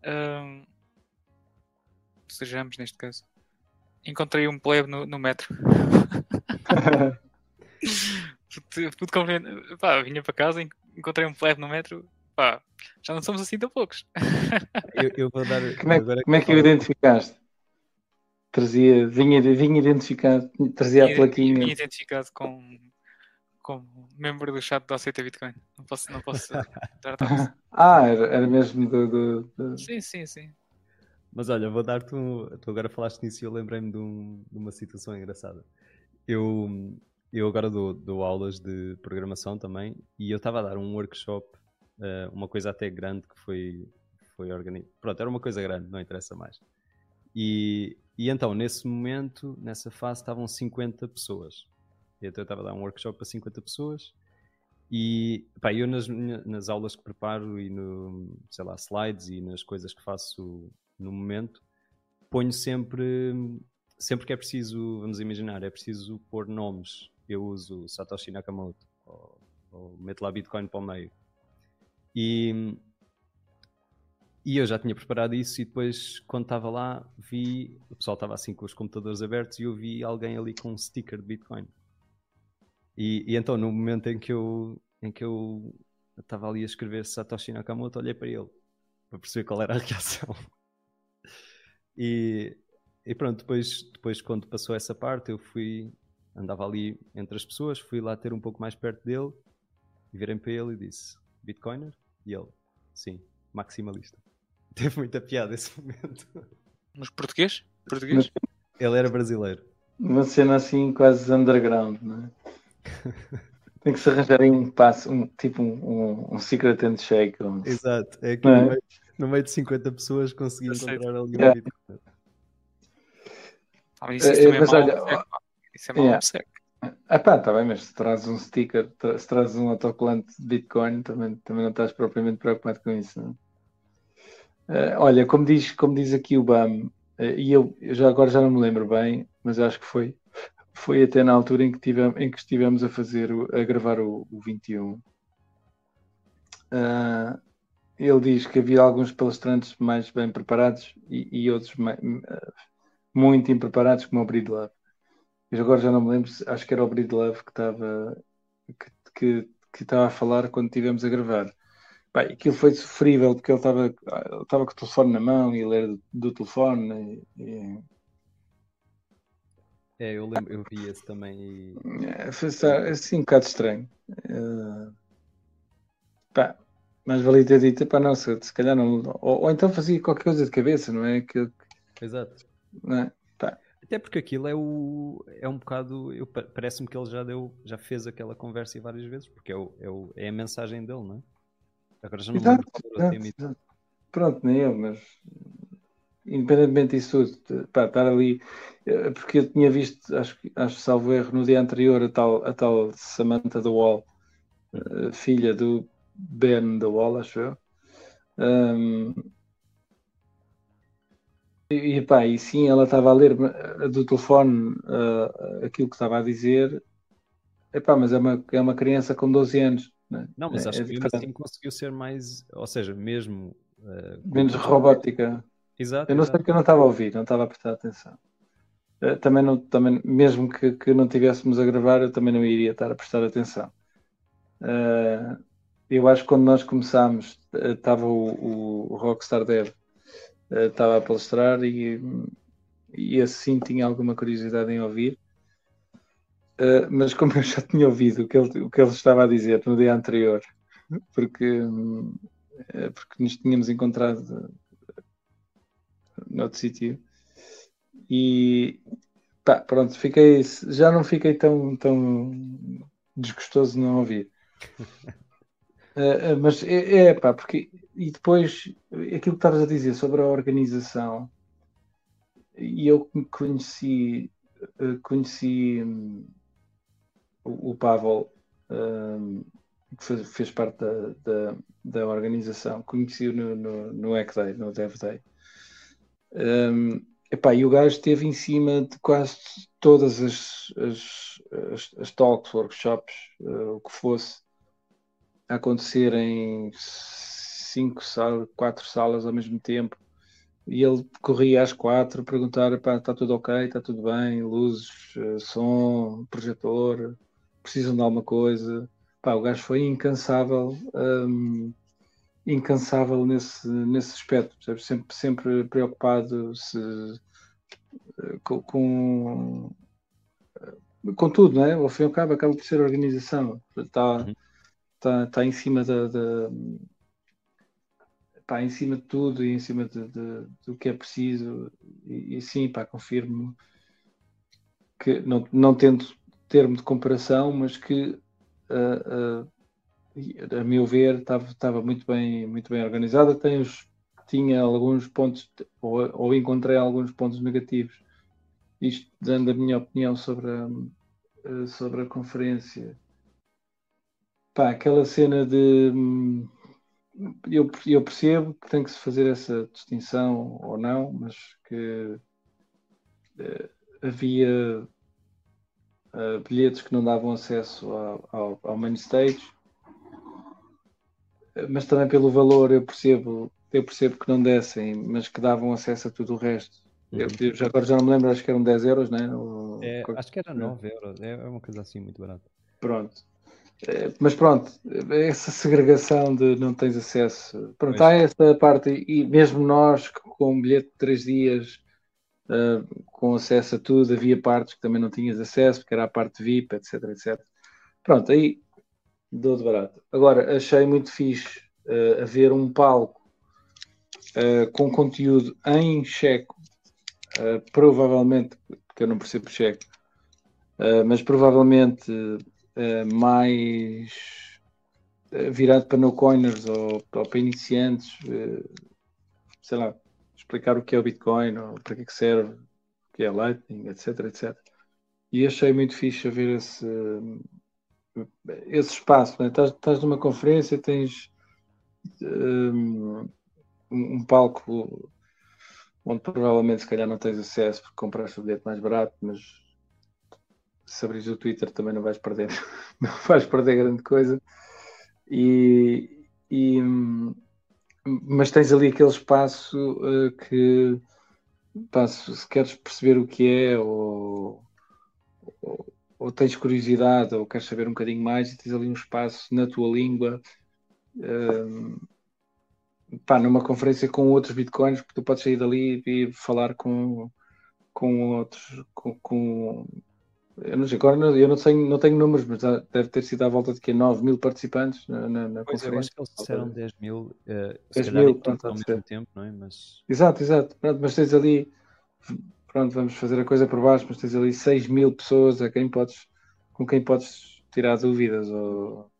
uh, sejamos neste caso, encontrei um plebe no, no metro. Tudo compreendo. Pá, vinha para casa, encontrei um plebe no metro. Pá, já não somos assim tão poucos. eu, eu vou dar. Como é, como é que o identificaste? Trazia, vinha, vinha identificado, trazia vinha, a plaquinha. Vinha identificado com como membro do chat do Aceita Bitcoin. Não posso, não posso Ah, era, era mesmo do, do, do, Sim, sim, sim. Mas olha, vou dar-te um. Tu agora falaste nisso e eu lembrei-me de, um, de, uma situação engraçada. Eu, eu agora dou, dou, aulas de programação também e eu estava a dar um workshop, uh, uma coisa até grande que foi, foi organizado. Pronto, era uma coisa grande, não interessa mais. E, e então, nesse momento, nessa fase, estavam 50 pessoas. Então eu estava a dar um workshop para 50 pessoas e pá, eu nas, nas aulas que preparo e no, sei lá, slides e nas coisas que faço no momento, ponho sempre, sempre que é preciso, vamos imaginar, é preciso pôr nomes. Eu uso Satoshi Nakamoto ou, ou meto lá Bitcoin para o meio. E, e eu já tinha preparado isso e depois, quando estava lá, vi, o pessoal estava assim com os computadores abertos e eu vi alguém ali com um sticker de Bitcoin. E, e, então, no momento em que eu em que eu estava ali a escrever Satoshi Nakamoto, olhei para ele para perceber qual era a reação. E, e pronto, depois, depois quando passou essa parte, eu fui, andava ali entre as pessoas, fui lá ter um pouco mais perto dele e virei para ele e disse: Bitcoiner? E ele: Sim, maximalista. Teve muita piada esse momento. Mas português? Português? Ele era brasileiro. Uma cena assim quase underground, não é? Tem que se arranjar aí um passo, um, tipo um, um, secret handshake. Um... Exato, é que no, é? meio, no, meio, de 50 pessoas consegui encontrar ali um yeah. Ah, isso, isso também é mas olha, é, pá. Isso é mau, yeah. seco. Ah pá, tá bem, mas se trazes um sticker, tra- se trazes um autocolante de Bitcoin, também, também não estás propriamente preocupado com isso, não Eh, olha, como diz, como diz aqui o BAM, eh, e eu, eu já agora já não me lembro bem, mas acho que foi, foi até na altura em que, em que estivemos a fazer, a gravar o, o 21. Ah, ele diz que havia alguns palestrantes mais bem preparados e, e outros mai- ah, muito impreparados, como o Breedlove. Eu agora já não me lembro, acho que era o Breedlove que estava que, que, que estava a falar quando estivemos a gravar. Bem, aquilo foi sofrível porque ele estava, ele com o telefone na mão e ele era do, do telefone. E, É, eu lembro, eu vi esse também e é, foi só- assim um bocado estranho. Eh, pá, mas valia ter dito, pá, não, se, se calhar não. Ou, ou então fazia qualquer coisa de cabeça, não é? Que, exato. não é? Pá, Até porque aquilo é o é um bocado, parece-me que ele já deu, já fez aquela conversa várias vezes, porque é, o, é, o, é a mensagem dele, não é? Agora já não Exato, exato, exato. Pronto, nem eu, mas independentemente disso tudo, pá, estar ali, eh, porque eu tinha visto, acho que acho, salvo erro, no dia anterior, a tal, a tal Samantha The Wall, eh, filha do Ben The Wall, acho eu. Ahm, e, pá, e sim, ela estava a ler eh, do telefone eh, aquilo que estava a dizer, Epá, mas é uma, é uma criança com 12 anos. Né? Não, mas É- acho é que assim conseguiu ser mais, ou seja, mesmo com- Menos robótica. Exato, Eu não sei exato. porque eu não estava a ouvir, não estava a prestar atenção. Eh, Também não, também, mesmo que, que não tivéssemos a gravar, eu também não iria estar a prestar atenção. Eh, eu acho que quando nós começámos, estava o, o Rockstar Dev, estava a palestrar e, e esse sim tinha alguma curiosidade em ouvir. Eh, mas como eu já tinha ouvido o que ele, o que ele estava a dizer no dia anterior, porque, eh, porque nos tínhamos encontrado noutro sítio. E pá, pronto, fiquei, já não fiquei tão, tão desgostoso de não ouvir. Eh, eh, mas é, é pá, porque e depois aquilo que estavas a dizer sobre a organização, e eu conheci, eh, conheci hum, o, o Pavel, hum, que fez, fez parte da, da, da organização, conheci-o no, no, no no Dev Day. Um, epá, e o gajo esteve em cima de quase todas as, as, as, as talks, workshops, eh, o que fosse, a acontecer em cinco salas, quatro salas ao mesmo tempo. E ele corria às quatro a perguntar: "Epá, está tudo ok, está tudo bem, luzes, eh, som, projetor, precisam de alguma coisa. Pá, o gajo foi incansável, hum, incansável nesse, nesse aspecto, percebes? Sempre, sempre preocupado se, eh, com, com, eh, com tudo, não é? Ao fim e ao cabo, acaba por ser organização. Está, Uhum. está, está em cima da, da pá, em cima de tudo e em cima de, de- do que é preciso. E, e sim, pá, confirmo que, não, não tendo termo de comparação, mas que ah, ah, e, a meu ver estava, muito bem muito bem organizada. Tem os, tinha alguns pontos ou, ou encontrei alguns pontos negativos. Isto dando a minha opinião sobre a, eh, sobre a conferência. Pá, aquela cena de eu, eu percebo que tem que se fazer essa distinção ou não mas que eh, havia eh, bilhetes que não davam acesso ao, ao, ao main stage mas também pelo valor eu percebo, eu percebo que não dessem, mas que davam acesso a tudo o resto. Eu, Uhum. eu já, agora já não me lembro, acho que eram 10 euros, não é? Ou- É, acho que era 9 euros, é é uma coisa assim muito barata. Pronto. Eh, Mas pronto, essa segregação de não tens acesso. Pronto, Pois. há essa parte, e mesmo nós que com um bilhete de 3 dias, eh, com acesso a tudo, havia partes que também não tinhas acesso, porque era a parte VIP, etc, etc. Pronto, aí dou de barato. Agora, achei muito fixe eh, haver um palco eh, com conteúdo em checo, provavelmente, porque eu não percebo checo, mas provavelmente mais virado para no-coiners ou, ou para iniciantes, sei lá, explicar o que é o Bitcoin ou para que é que serve, que é Lightning, etc, etc. E achei muito fixe ver esse, esse espaço. Né? Estás, estás numa conferência, tens um, um palco onde provavelmente se calhar não tens acesso porque compraste o bilhete mais barato, mas se abris o Twitter também não vais perder, não vais perder grande coisa. E, e mas tens ali aquele espaço uh, que pá, se queres perceber o que é ou, ou, ou, tens curiosidade ou queres saber um bocadinho mais e tens ali um espaço na tua língua uh, pá, numa conferência com outros bitcoins, porque tu podes sair dali e falar com, com outros, com eu não agora eu não tenho, não tenho números, mas deve ter sido à volta de que 9 mil participantes na, na, na pois conferência. Eu acho que eles disseram 10 mil, uh, 10 mil pronto, ao mesmo tempo, não é? Mas... Exato, exato. Pronto, mas tens ali, pronto, vamos fazer a coisa por baixo, mas tens ali 6 mil pessoas a quem podes, com quem podes tirar dúvidas. Ou...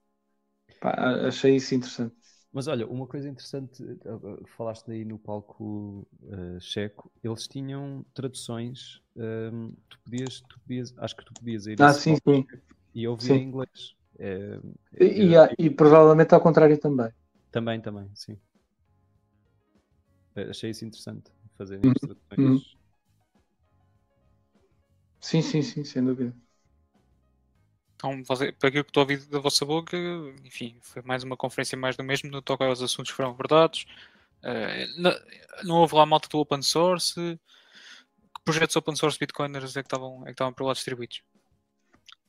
Pá, achei isso interessante. Mas olha, uma coisa interessante, eh, eh, falaste aí no palco uh, checo, eles tinham traduções, um, ehm, tu, podias, tu podias, acho que tu podias ir ah, sim, sim. e ouvir sim. em inglês. É, e, e, há, e, provavelmente ao contrário também. Também, também, sim. Achei isso interessante, fazerem as uhum, traduções. Uhum. Sim, sim, sim, sem dúvida. Então, para aquilo que estou a ouvir da vossa boca, enfim, foi mais uma conferência mais do mesmo, no toque aos assuntos que foram abordados. Uh, não, não houve lá malta do open source. Que projetos open source bitcoiners é que estavam, é que estavam por lá distribuídos?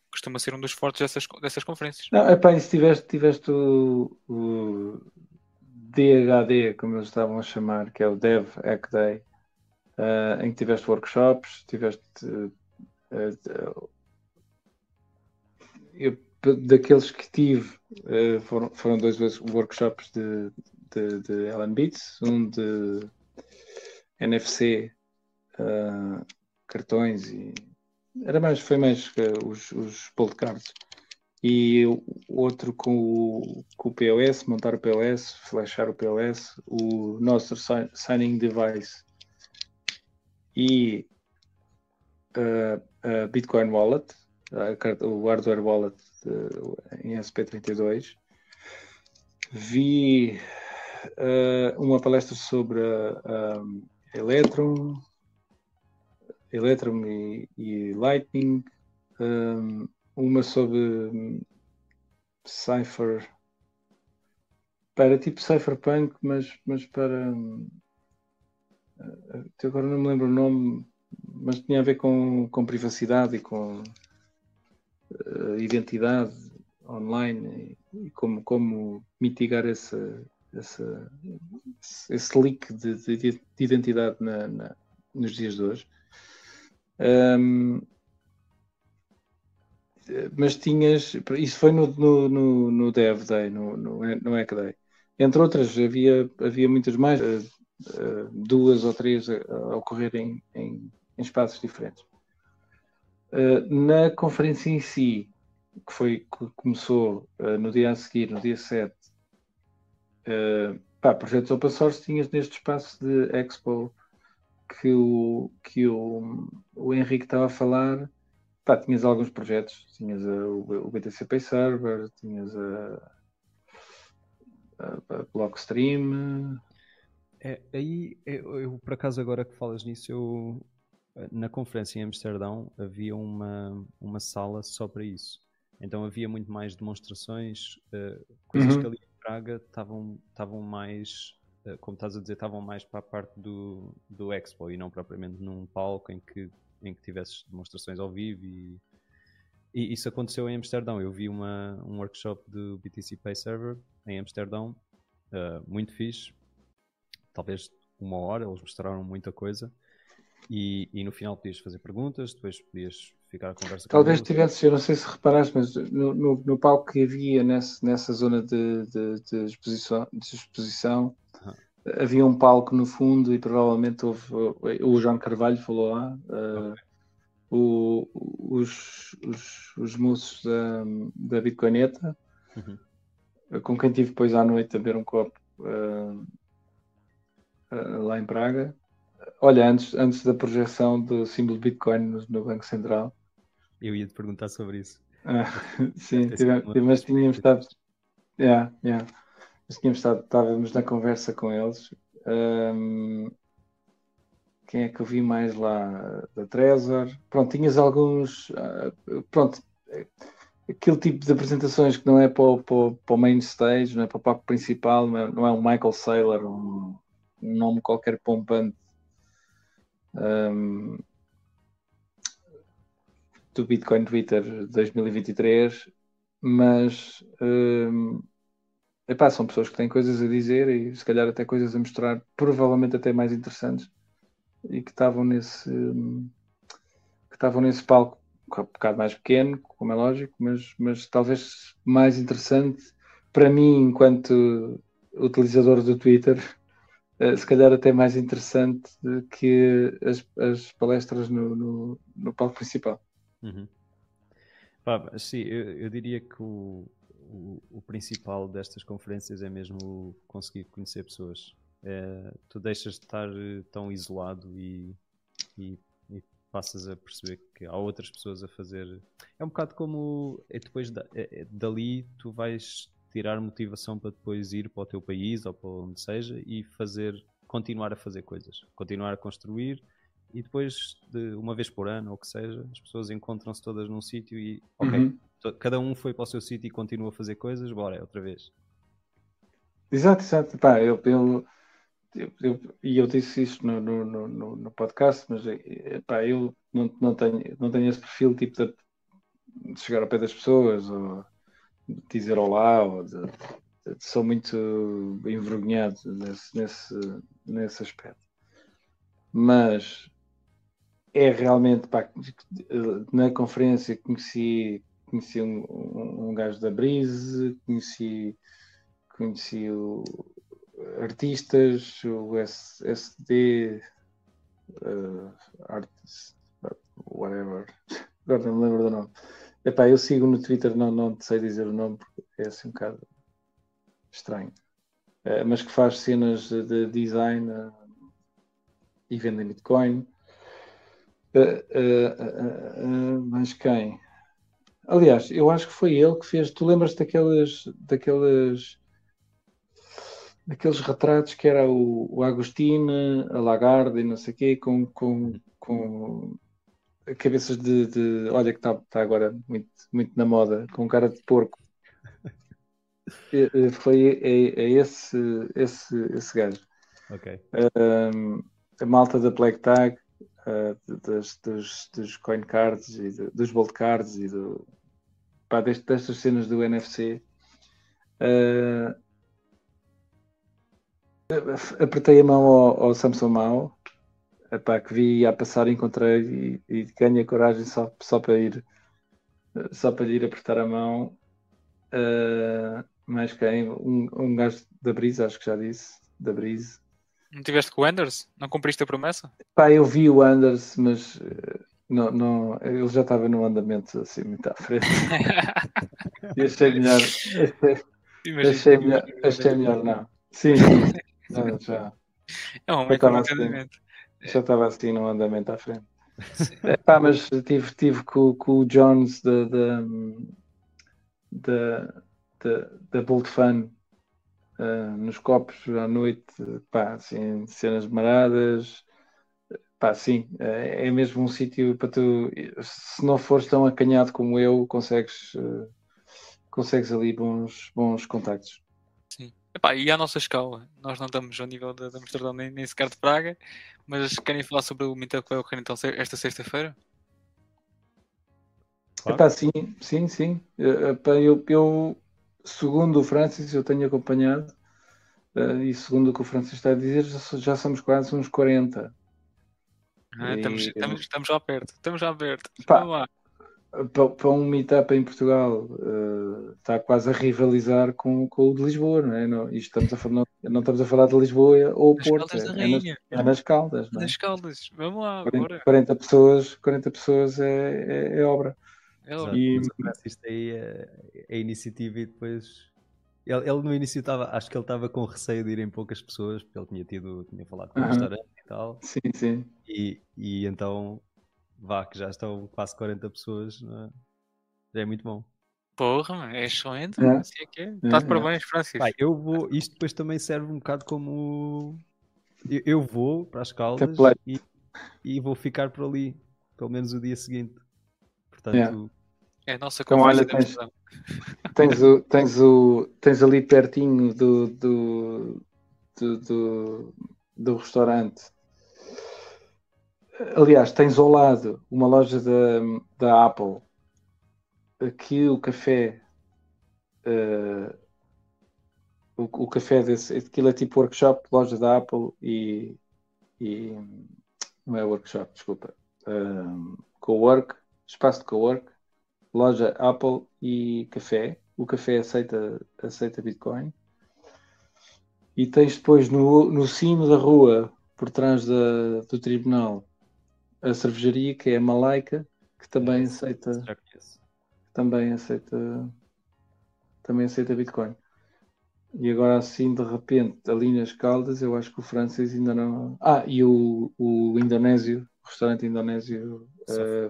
Costuma ser um dos fortes dessas, dessas conferências. Não, epá, se tiveste, tiveste o, o DHD, como eles estavam a chamar, que é o Dev Hack Day, uh, em que tiveste workshops, tiveste uh, eu, daqueles que tive, uh, foram, foram dois workshops de, de, de Alan Beats, um de NFC, uh, eh, cartões e era mais, foi mais os, os bolt cards. E outro com o, com o POS, montar o POS, flashar o POS, o nosso signing device e uh, Bitcoin Wallet, o hardware wallet de, em SP32. Vi uh, uma palestra sobre a, Electrum, Electrum e, e Lightning, um, uma sobre Cypher, para tipo Cypherpunk, mas, mas para. Uh, agora não me lembro o nome, mas tinha a ver com, com privacidade e com uh, identidade online e, como, como mitigar essa, essa, esse leak de, de, de identidade na, na, nos dias de hoje. Um, mas tinhas, isso foi no, no, no, no Dev Day, no, no, no Hack Day. Entre outras, havia, havia muitas mais, uh, uh, duas ou três a, a ocorrerem em, em espaços diferentes. Eh, na conferência em si, que foi que começou uh, no dia a seguir, no dia 7, uh, eh, pá, projetos open source tinhas neste espaço de Expo que o, que o, o Henrique estava a falar, pá, tinhas alguns projetos, tinhas o, o BTC Pay Server, tinhas a Blockstream. É, aí, eu, eu, por acaso agora que falas nisso, eu na conferência em Amsterdão havia uma, uma sala só para isso. Então havia muito mais demonstrações, uh, coisas uhum. que ali em Praga estavam, mais, uh, como estás a dizer, estavam mais para a parte do, do Expo e não propriamente num palco em que, em que tivesses demonstrações ao vivo e, e isso aconteceu em Amsterdão. Eu vi uma, um workshop do BTC Pay Server em Amsterdão, uh, muito fixe, talvez uma hora, eles mostraram muita coisa e, e, no final podias fazer perguntas, depois podias ficar a conversa Talvez tivesse, eu não sei se reparaste, mas no, no, no palco que havia nesse, nessa zona de, de, de exposição, de exposição uhum. havia um palco no fundo e provavelmente houve. O João Carvalho falou lá. Uh, okay. o, os, os, os moços da, da Bitcoineta, uhum. com quem tive depois à noite a beber um copo uh, uh, lá em Praga olha, antes, antes da projeção do símbolo Bitcoin no, no Banco Central. Eu ia te perguntar sobre isso. Ah, sim, tive, mas tínhamos estado. Yeah, yeah. Mas tínhamos estado, estávamos na conversa com eles. Um, quem é que eu vi mais lá? Da Trezor. Pronto, tinhas alguns. Uh, pronto, aquele tipo de apresentações que não é para o, para o main stage, não é para o palco principal, não é, não é um Michael Saylor, um, um nome qualquer pompante. Um, do Bitcoin Twitter 2023, mas um, epá, são pessoas que têm coisas a dizer e se calhar até coisas a mostrar, provavelmente até mais interessantes, e que estavam nesse que estavam nesse palco um bocado mais pequeno, como é lógico, mas, mas talvez mais interessante para mim enquanto utilizador do Twitter, se calhar até mais interessante que as, as palestras no, no, no palco principal. Uhum. Sim, eu, eu, diria que o, o, o, principal destas conferências é mesmo conseguir conhecer pessoas. É, tu deixas de estar eh, tão isolado e, e, e, passas a perceber que há outras pessoas a fazer. É um bocado como é depois da, é, é, dali tu vais tirar motivação para depois ir para o teu país ou para onde seja e fazer, continuar a fazer coisas, continuar a construir e depois de uma vez por ano ou o que seja, as pessoas encontram-se todas num sítio e ok, uhum. cada um foi para o seu sítio e continua a fazer coisas, bora, é outra vez. Exato, exato. Pá, eu, eu, eu, e eu disse isto no, no, no, no podcast, mas eh, pá, eu não, não, tenho, não tenho esse perfil tipo de, de chegar ao pé das pessoas ou dizer olá ou de, de, sou muito envergonhado nesse, nesse, nesse aspecto. Mas é realmente pá, na conferência conheci, conheci um, um, um gajo da Brise, conheci, conheci o, artistas, o SD uh, Artist, whatever, agora não me lembro do nome. Epá, eu sigo no Twitter, não, não sei dizer o nome porque é assim um bocado estranho. Uh, mas que faz cenas de, de design uh, e vendem Bitcoin. Uh, uh, mas quem? Aliás, eu acho que foi ele que fez. Tu lembras daquelas, daquelas, daqueles retratos que era o, o Agostinho, a Lagarde e não sei o quê, com, com, com cabeças de, de, Olha, que está tá agora muito, muito na moda, com cara de porco. foi é, é esse, esse, esse gajo. Ok. a malta da Black Tag uh, das, dos, dos coin cards e do, dos bolt cards e do, pá, deste, destas cenas do NFC. Uh, apertei a mão ao, ao Samsung Mao epá, que vi a passar encontrei e, e ganhei coragem só, só para ir só para ir apertar a mão uh, mais quem? Um, um gajo da Brisa, acho que já disse da Brise não tiveste com o Anders? Não cumpriste a promessa? Pá, eu vi o Anders, mas eh, não, não, ele já estava no andamento assim muito à frente. e achei melhor. Achei, achei, melhor, achei melhor não. Sim, sim. Já, já. É um momento assim, Já estava assim no andamento à frente. É, pá, mas tive, tive com, com o Jones da, da, da, da, da Bolt Fun uh, nos copos à noite, pá, assim, cenas maradas, pá, sim, é, é mesmo um sítio para tu, se não fores tão acanhado como eu, consegues, uh, consegues ali bons, bons contactos. Sim. Epá, e à nossa escala, nós não estamos ao nível de, de Amsterdão nem, nem sequer de Praga, mas querem falar sobre o Meetup que vai ocorrer então esta sexta-feira? Claro. Epá, sim, sim, sim. Epá, eu, eu segundo o Francis, eu tenho acompanhado, uh, e segundo o que o Francis está a dizer, já, somos quase uns 40. Ah, e, estamos, estamos, estamos já perto, estamos já perto. Pá, para, para um meetup em Portugal uh, está quase a rivalizar com, com o de Lisboa, não é? Não, isto estamos a falar, não, estamos a falar de Lisboa ou nas Porto, é, é, nas, é, nas, Caldas. Não é? Nas Caldas, vamos lá. 40, 40 pessoas, 40 pessoas é, é, é obra. É e... Isto aí é, é iniciativa e depois Ele, ele no início estava, acho que ele estava com receio de irem poucas pessoas, porque ele tinha tido, tinha falado com o restaurante e tal. Sim, sim. E, e então, vá, que já estão quase 40 pessoas, é? já é muito bom. Porra, é excelente. É. Assim é que é. Está de parabéns, Francisco. Pai, eu vou, isto depois também serve um bocado como. Eu, eu vou para as caldas e, e, vou ficar por ali, pelo menos o dia seguinte. Portanto. É a nossa então, olha, tens, tens, o, tens, o, tens ali pertinho do, do, do, do, do restaurante. Aliás, tens ao lado uma loja da, da Apple aqui o café uh, o, o, café desse aquilo é tipo workshop, loja da Apple e, e não é workshop, desculpa uh, co-work, espaço de co-work loja Apple e café. O café aceita, aceita Bitcoin. E tens depois no, no cimo da rua por trás da, do tribunal a cervejaria que é a Malaika que também aceita também aceita também aceita Bitcoin. E agora assim de repente ali nas Caldas eu acho que o francês ainda não. Ah, e o, o indonésio, o restaurante indonésio uh,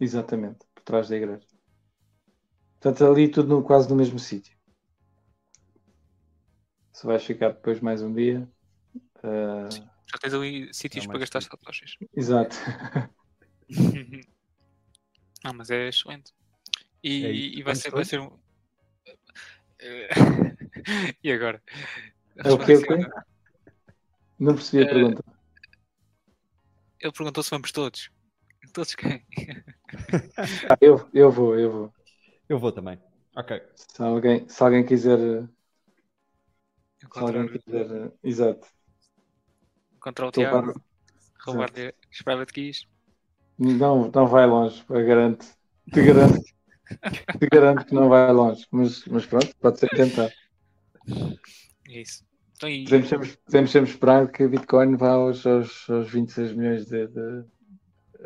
exatamente, por trás da igreja. Portanto, ali tudo no, quase no mesmo sítio. Se vais ficar depois mais um dia. Uh... Já tens ali sítios para gastar satoshis. Exato. ah, mas é excelente. E, é e vai, ser, vai ser um. e agora? É o que é que Não percebi a uh, pergunta. Ele perguntou se vamos todos. Todos quem? ah, eu, eu vou, eu vou. Eu vou também. Ok. Se alguém, se alguém quiser. Se alguém quiser. Exato. Encontrar o Tiago. Roubar-lhe as private keys. Não, não vai longe, eu garanto. Te garanto. Te garanto que não vai longe, mas, mas pronto, pode ser tentar. É isso. Então, e... podemos, sempre, podemos sempre esperar que a Bitcoin vá aos, aos, aos 26 milhões de, de...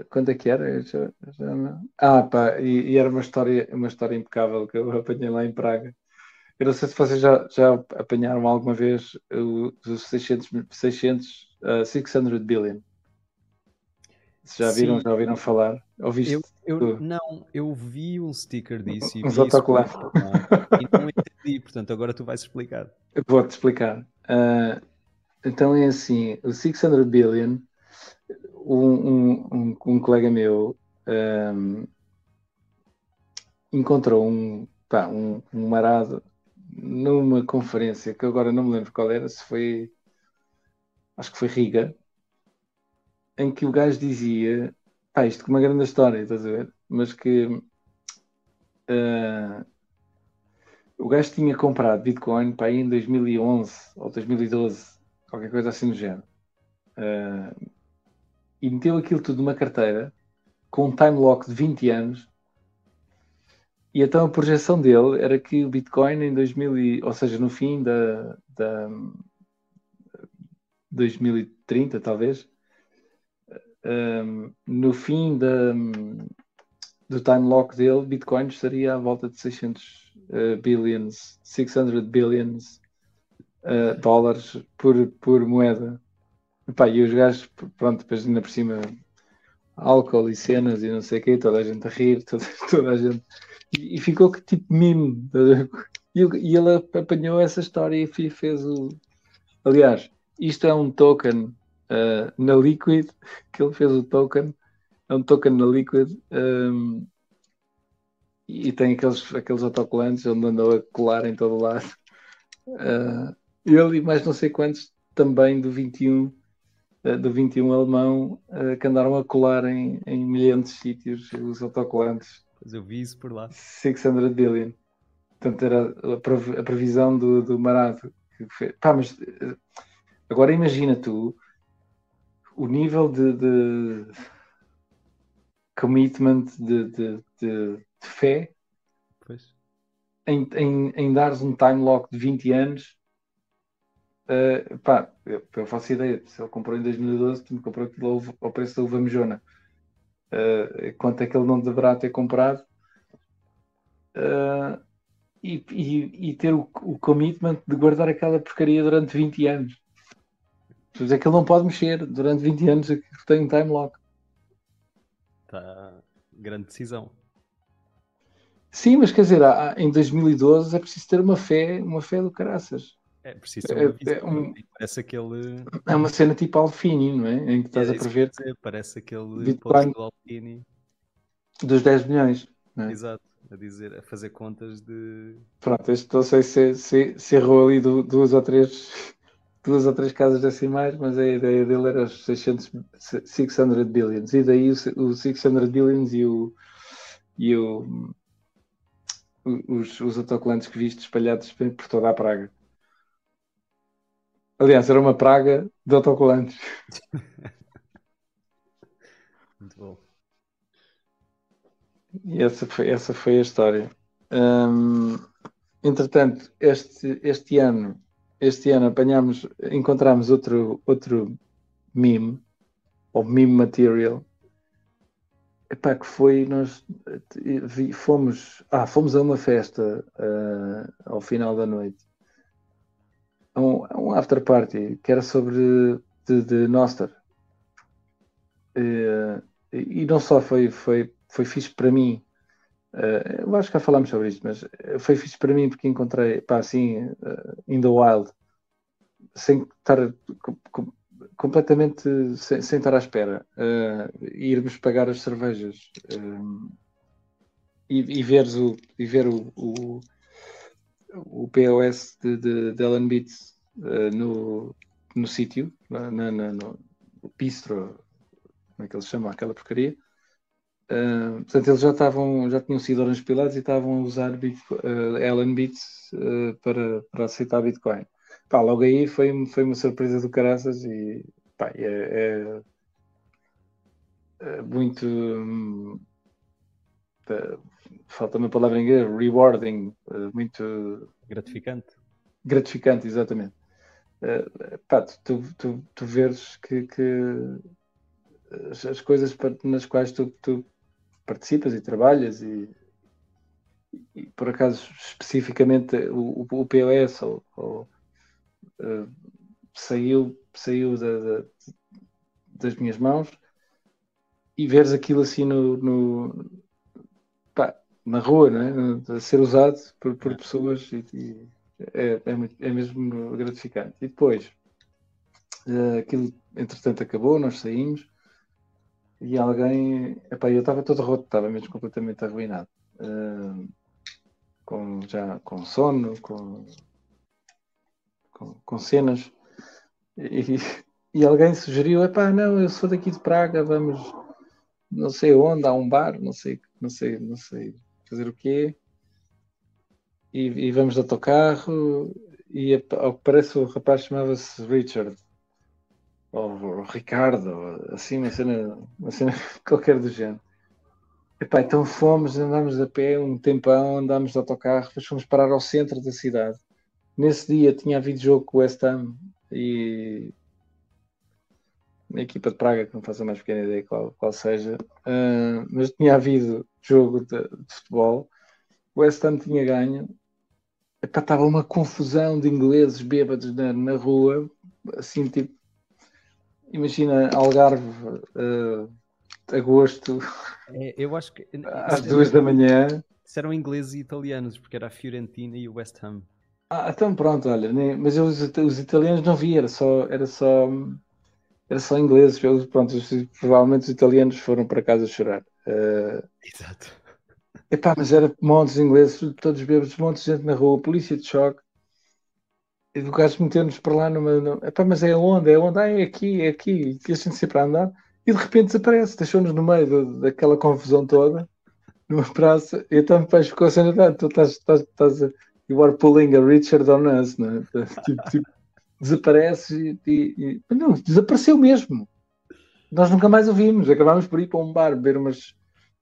Quanto é que era? Já, já não... Ah, pá, e, e, era uma história, uma história impecável que eu apanhei lá em Praga. Eu não sei se vocês já, já apanharam alguma vez os 600, 600 uh, 600 billion. Já viram, Sim. já ouviram falar? Ouviste? Eu, eu, não, eu vi um sticker disso e Uns autocolantes. e não entendi, portanto agora tu vais explicar. Eu vou-te explicar. Uh, então é assim, o 600 billion, um, um, um colega meu um, encontrou um, pá, um, um marado numa conferência que agora não me lembro qual era, se foi acho que foi Riga, em que o gajo dizia, pá, isto com uma grande história, estás a ver? Mas que uh, o gajo tinha comprado Bitcoin para em 2011 ou 2012, qualquer coisa assim do género. Uh, e meteu aquilo tudo numa carteira com um time lock de 20 anos. E então a projeção dele era que o Bitcoin em 2000, e, ou seja, no fim da, da 2030, talvez, um, no fim da, do time lock dele, Bitcoin estaria à volta de 600 uh, billions, 600 billions uh, dólares por, por moeda. Epá, e os gajos, pronto, depois ainda por cima álcool e cenas e não sei o quê, toda a gente a rir, toda, toda a gente. E, e ficou que tipo mime. E, e ele apanhou essa história e fez o. Aliás, isto é um token uh, na Liquid, que ele fez o token, é um token na Liquid um, e tem aqueles, aqueles autocolantes onde andou a colar em todo lado. Uh, ele e mais não sei quantos também do 21 uh, eh, do 21 alemão que andaram a colar em, em milhares de sítios os autocolantes. Mas eu vi isso por lá. 600 billion. Portanto, era a previsão do, do Marado. Pá, mas agora imagina tu o nível de, de commitment, de, de, de fé em, em, em dares um time lock de 20 anos. Uh, pá, eu, eu, faço ideia, se ele comprou em 2012, tu comprou aquilo ao, preço da uva mejona. Uh, quanto é que ele não deverá ter comprado? Uh, e, e, e ter o, o, commitment de guardar aquela porcaria durante 20 anos. É que ele não pode mexer durante 20 anos, é tem um time lock. Está grande decisão. Sim, mas quer dizer, em 2012 é preciso ter uma fé, uma fé do caraças. É preciso ter uma é, é, um, parece aquele. É uma cena tipo Alfini, não é? Em que estás é, a prever. Parece aquele Bitcoin do Alfini. Dos 10 milhões. É? Exato, a dizer, a fazer contas de. Pronto, este não sei se, se, se errou ali duas ou três duas ou três casas decimais, mas a ideia dele era os 600, 600 billions. E daí o, o 600 billions e o, e o os, os autocolantes que viste espalhados por toda a praga. Aliás, era uma praga de autocolantes. Muito bom. E essa foi, essa foi a história. Hum, entretanto, este, este ano, este ano apanhámos, encontramos outro, outro meme, ou meme material, Epá, que foi, nós fomos, ah, fomos a uma festa uh, ao final da noite, um, um after party que era sobre de, de Noster. Uh, e não só foi, foi, foi fixe para mim, uh, eu acho que já falámos sobre isto, mas foi fixe para mim porque encontrei, pá, assim, uh, in the wild, sem estar completamente sem, sem, estar à espera. Uh, irmos pagar as cervejas e, e, veres o, e ver o, o, o POS de, de, de Ellen Beats uh, no, no sítio, na, na, no bistro, como é que eles chamam aquela porcaria. Uh, portanto, eles já estavam, já tinham sido orange pilados e estavam a usar uh, Ellen Beats uh, para, para aceitar Bitcoin. Pá, logo aí foi, foi uma surpresa do caraças e pá, é, é, é muito. Hum, falta uma palavra em inglês, rewarding, muito. Gratificante. Gratificante, exatamente. Uh, pá, tu, tu, tu veres que, que as, as, coisas nas quais tu, tu participas e trabalhas e, e, por acaso especificamente o, o POS ou, ou uh, saiu, saiu da, da, das minhas mãos e veres aquilo assim no, no pá, na rua, né? a ser usado por, por pessoas e, e é, é, muito, é, mesmo gratificante. E depois, uh, aquilo entretanto acabou, nós saímos e alguém, epá, eu estava todo roto, estava mesmo completamente arruinado. Uh, com, já com sono, com com, com cenas. E, e alguém sugeriu: epá, não, eu sou daqui de Praga, vamos não sei onde, há um bar, não sei, não sei, não sei fazer o quê. E, e vamos de autocarro. E ao que parece o rapaz chamava-se Richard ou Ricardo, assim, uma cena, uma cena qualquer do género. Epá, então fomos, andámos a pé um tempão, andámos de autocarro, depois fomos parar ao centro da cidade. Nesse dia tinha havido jogo com o West Ham e a equipa de Praga, que não faço a mais pequena ideia qual, qual seja, uh, mas tinha havido jogo de, de, futebol. O West Ham tinha ganho. Estava uma confusão de ingleses bêbados na, na rua, assim tipo, imagina Algarve, uh, agosto, é, eu acho que às duas da manhã. eram ingleses e italianos, porque era a Fiorentina e o West Ham. Ah, então pronto, olha, nem, mas eu, os, os, italianos não vi, era só, era só, era só ingleses, eu, pronto, os, provavelmente os italianos foram para casa chorar. Uh, Exato. Epá, mas era montes de ingleses, todos bêbados, montes de gente na rua, polícia de choque. E do gajo metendo-nos para lá numa. numa mas é onde? É onde? Ah, é aqui, é aqui. E a gente sempre a andar. E de repente desaparece, deixou-nos no meio do, daquela confusão toda, numa praça. E então depois ficou a cena, tu estás, estás, estás a you are pulling a Richard on us, né? tipo, tipo, desaparece e, e, Não, desapareceu mesmo. Nós nunca mais o vimos. Acabámos por ir para um bar, beber, umas,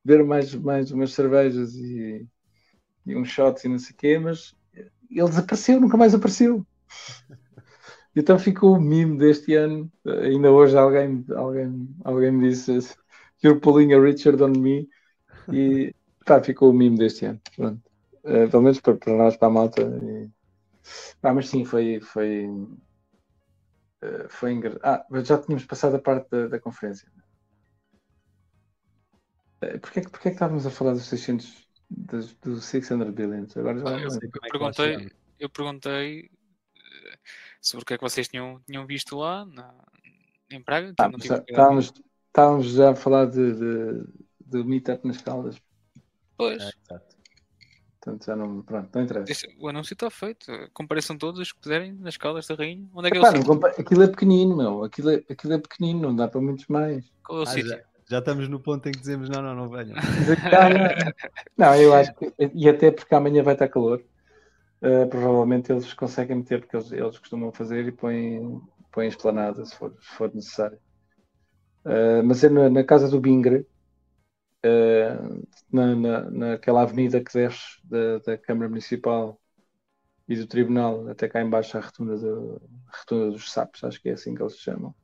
beber mais, mais umas cervejas e, e uns shots e não sei o quê, mas ele desapareceu, nunca mais apareceu. Então ficou o mime deste ano. Ainda hoje alguém, alguém, alguém me disse You're pulling a Richard on me. E pá, ficou o mime deste ano. Pronto. Uh, pelo menos para, para, nós, para a malta. E... Ah, mas sim, foi. foi... Uh, foi engraçado. Ah, já tínhamos passado a parte da, da conferência. Uh, porquê, porquê é que estávamos a falar dos 600 dos, dos 600 billions? Agora já ah, eu, eu, perguntei, eu perguntei sobre o que é que vocês tinham, tinham visto lá na, em Praga. Ah, estávamos, estávamos já a falar de, de, de meetup nas Caldas. Pois. É, exato. Portanto, já não. Pronto, não interessa. Esse, o anúncio está feito. Compareçam todos os que puderem nas Caldas da Rainha. Onde é que Epá, é o sítio? Aquilo é pequenino, meu. Aquilo é, aquilo é pequenino, não dá para muitos mais. Qual é o ah, sítio? Já, já, estamos no ponto em que dizemos: não, não, não venham. não, eu acho que. E até porque amanhã vai estar calor. Uh, provavelmente eles conseguem meter, porque eles, eles costumam fazer e põem, põem esplanada se for, se for necessário. Uh, mas é na, na, casa do Bingre, uh, na, na, naquela avenida que desce da, da, Câmara Municipal e do Tribunal, até cá embaixo a retunda, do, a retunda dos sapos, acho que é assim que eles se chamam.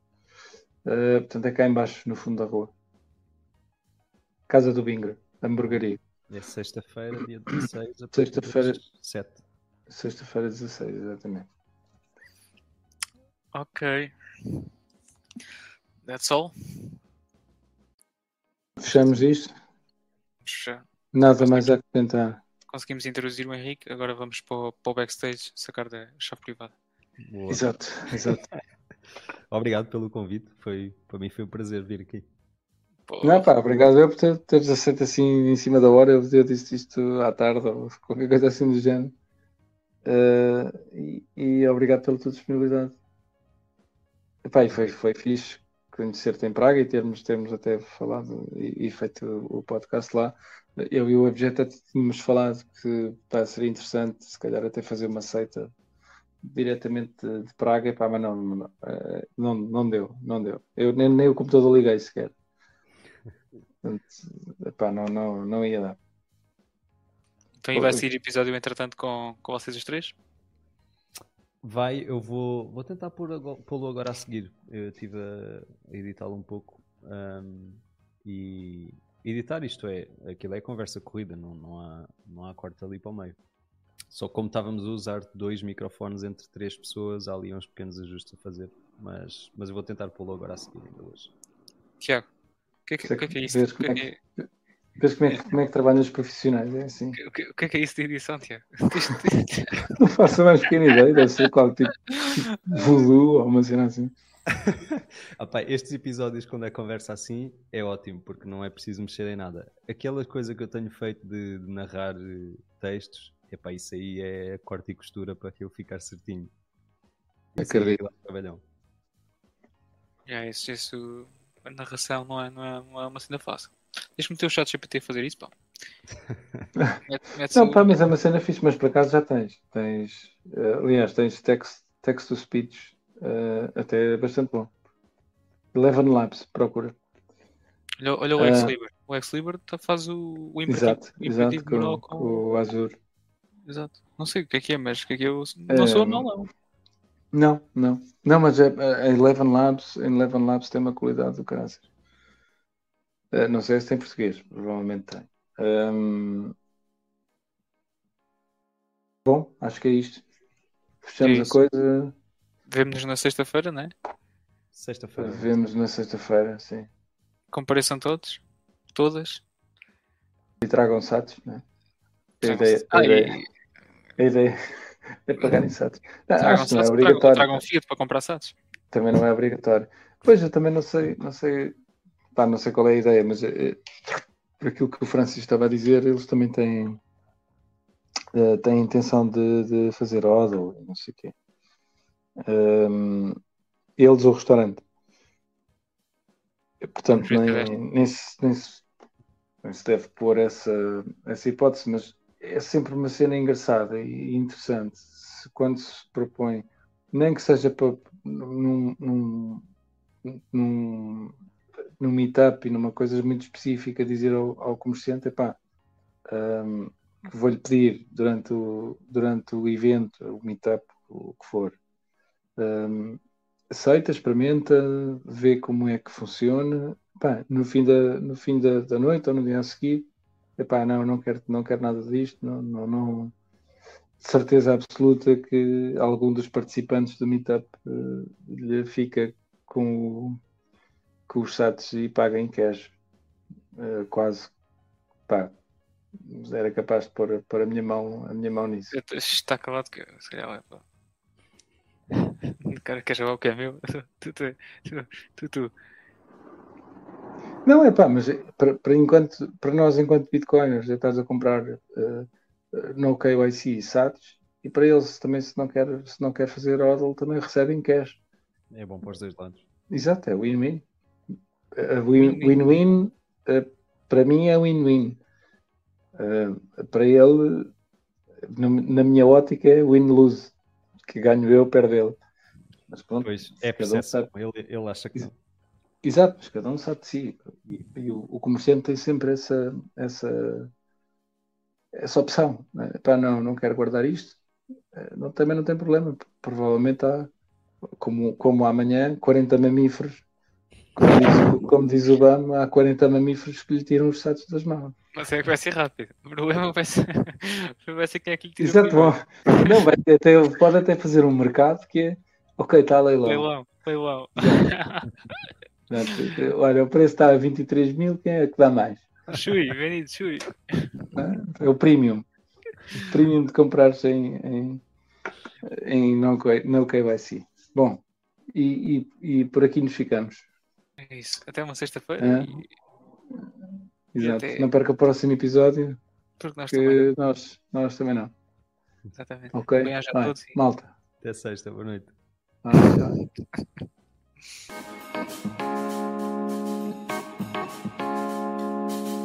portanto, é cá embaixo, no fundo da rua. Casa do Bingre, hamburgueria. É sexta-feira, dia 16, sexta-feira, 7. Sexta-feira 16, exatamente. Ok. That's all. Fechamos isto? Fechar. Nada mais a acrescentar. Conseguimos introduzir o Henrique, agora vamos para o, para o backstage sacar da chave privada. Boa. Exato, exato. Obrigado pelo convite, foi, para mim foi um prazer vir aqui. Pô. Não, pá, obrigado eu por ter, teres aceito assim em cima da hora. Eu, eu disse isto à tarde ou qualquer coisa assim do género. Uh, e, e, obrigado pela tua disponibilidade. Epá, e foi, foi fixe conhecer-te em Praga e termos, termos até falado e, e, feito o podcast lá. Eu e o Objeto tínhamos falado que pá, seria interessante, se calhar, até fazer uma seita diretamente de, de Praga, epá, mas não, não, eh, não, não deu, não deu. Eu nem, nem o computador liguei sequer. Portanto, epá, não, não, não ia dar. Então, vai sair episódio, entretanto, com, com vocês os três? Vai, eu vou, vou tentar pô-lo agora a seguir. Eu estive a editá-lo um pouco. Um, e editar isto é, aquilo é conversa corrida, não, não, há, não há corte ali para o meio. Só como estávamos a usar dois microfones entre três pessoas, há ali uns pequenos ajustes a fazer. Mas, mas eu vou tentar pô-lo agora a seguir ainda hoje. Tiago, o que, é que, que, que é isso? Que é Vês como é, que, como é que trabalham os profissionais, é assim. O que, o que é que é isso de edição, Tiago? não faço a mais pequena ideia, deve ser qual tipo, tipo voodoo ou uma cena assim. ah, estes episódios, quando é conversa assim, é ótimo, porque não é preciso mexer em nada. Aquela coisa que eu tenho feito de, de narrar eh, textos, epá, isso aí é corte e costura para que eu ficar certinho. Acredito. É trabalhão. É, isso, isso, a narração não é, não é, não é uma cena fácil. Deixa-me ter o chat GPT fazer isso, pá. Mete, não, pá, mas é uma cena fixe, mas por acaso já tens. tens uh, aliás, tens text, text to speech uh, até bastante bom. Eleven Labs, procura. Olha, olha o X-Liber. Uh, o X-Liber tá, faz o, o imperativo, exato, exato, com, com, o Azure. Exato. Não sei o que é que é, mas o que é que eu não sou não, não. Não, não. Não, mas a, a Eleven Labs, a Eleven Labs tem uma qualidade do câncer. Uh, não sei se tem português, provavelmente tem. Um... Bom, acho que é isto. Fechamos é a coisa. Vemo-nos na sexta-feira, não é? Sexta-feira. Vemos na sexta-feira, sim. Compareçam todos? Todas? E tragam satos, não é? A ideia, a, ideia, a ideia é pagarem satos. Não, acho que não é obrigatório. Tragam Fiat para comprar satos. Também não é obrigatório. Pois, eu também não sei, não sei pá, não sei qual é a ideia, mas é, por aquilo que o Francis estava a dizer, eles também têm, uh, têm intenção de, de fazer odor, não sei o quê. Um, eles ou o restaurante. Portanto, nem, nem, se, nem, se, nem se deve pôr essa, essa hipótese, mas é sempre uma cena engraçada e interessante se, quando se propõe, nem que seja para, num, num, num, num meetup e numa coisa muito específica, dizer ao, ao comerciante: epá, um, vou-lhe pedir durante o, durante o evento, o meetup, o que for. Um, aceita, experimenta, vê como é que funciona. no fim, da, no fim da, da noite ou no dia a seguir, epá, não, não quero, não quero nada disto, não, não, não certeza absoluta que algum dos participantes do Meetup uh, lhe fica com, com os SATs e paga em cash. Uh, quase. Pá, era capaz de pôr, pôr a, minha mão, a minha mão nisso. Está calado que se calhar é O cara quer jogar o que é meu? Tu, tu, tu, tu. Não, é pá, mas para, para, enquanto, para nós, enquanto bitcoiners, já estás a comprar uh, no KYC SATs e para eles também se não quer, se não quer fazer hodl também recebem cash. É bom para os dois lados. Exato, é win-win. Win-win uh, para mim é win-win. Uh, para ele, na minha ótica, é win-lose. Que ganho eu, perde ele. Mas pronto, pois, é cada um sabe. Ele, ele acha que não. Exato, mas cada um sabe de si. E, e o, o, comerciante tem sempre essa, essa, essa opção. Né? Pá, não, não quero guardar isto. Eh, não, também não tem problema. Provavelmente há, como, como amanhã, 40 mamíferos. Como diz, como diz o BAM, há 40 mamíferos que lhe tiram os satos das mãos. Mas é que vai ser rápido. O problema vai ser, vai ser quem é que lhe tira Exato, bom. Não, vai até, pode até fazer um mercado que é ok, está leilão. Leilão, leilão. Olha, o preço está a 23 mil, quem é que dá mais? Chui, venido, chui. É o premium. O premium de comprar em, em, em no, no KYC. Bom, e, e, e, por aqui nos ficamos. É isso. Até uma sexta-feira. É. E... Exato. Até... Não perca o próximo episódio. Porque nós, também nós, nós também não. Exatamente. Ok. Bem, Vai, todos, malta. Até sexta. Boa noite. Ah,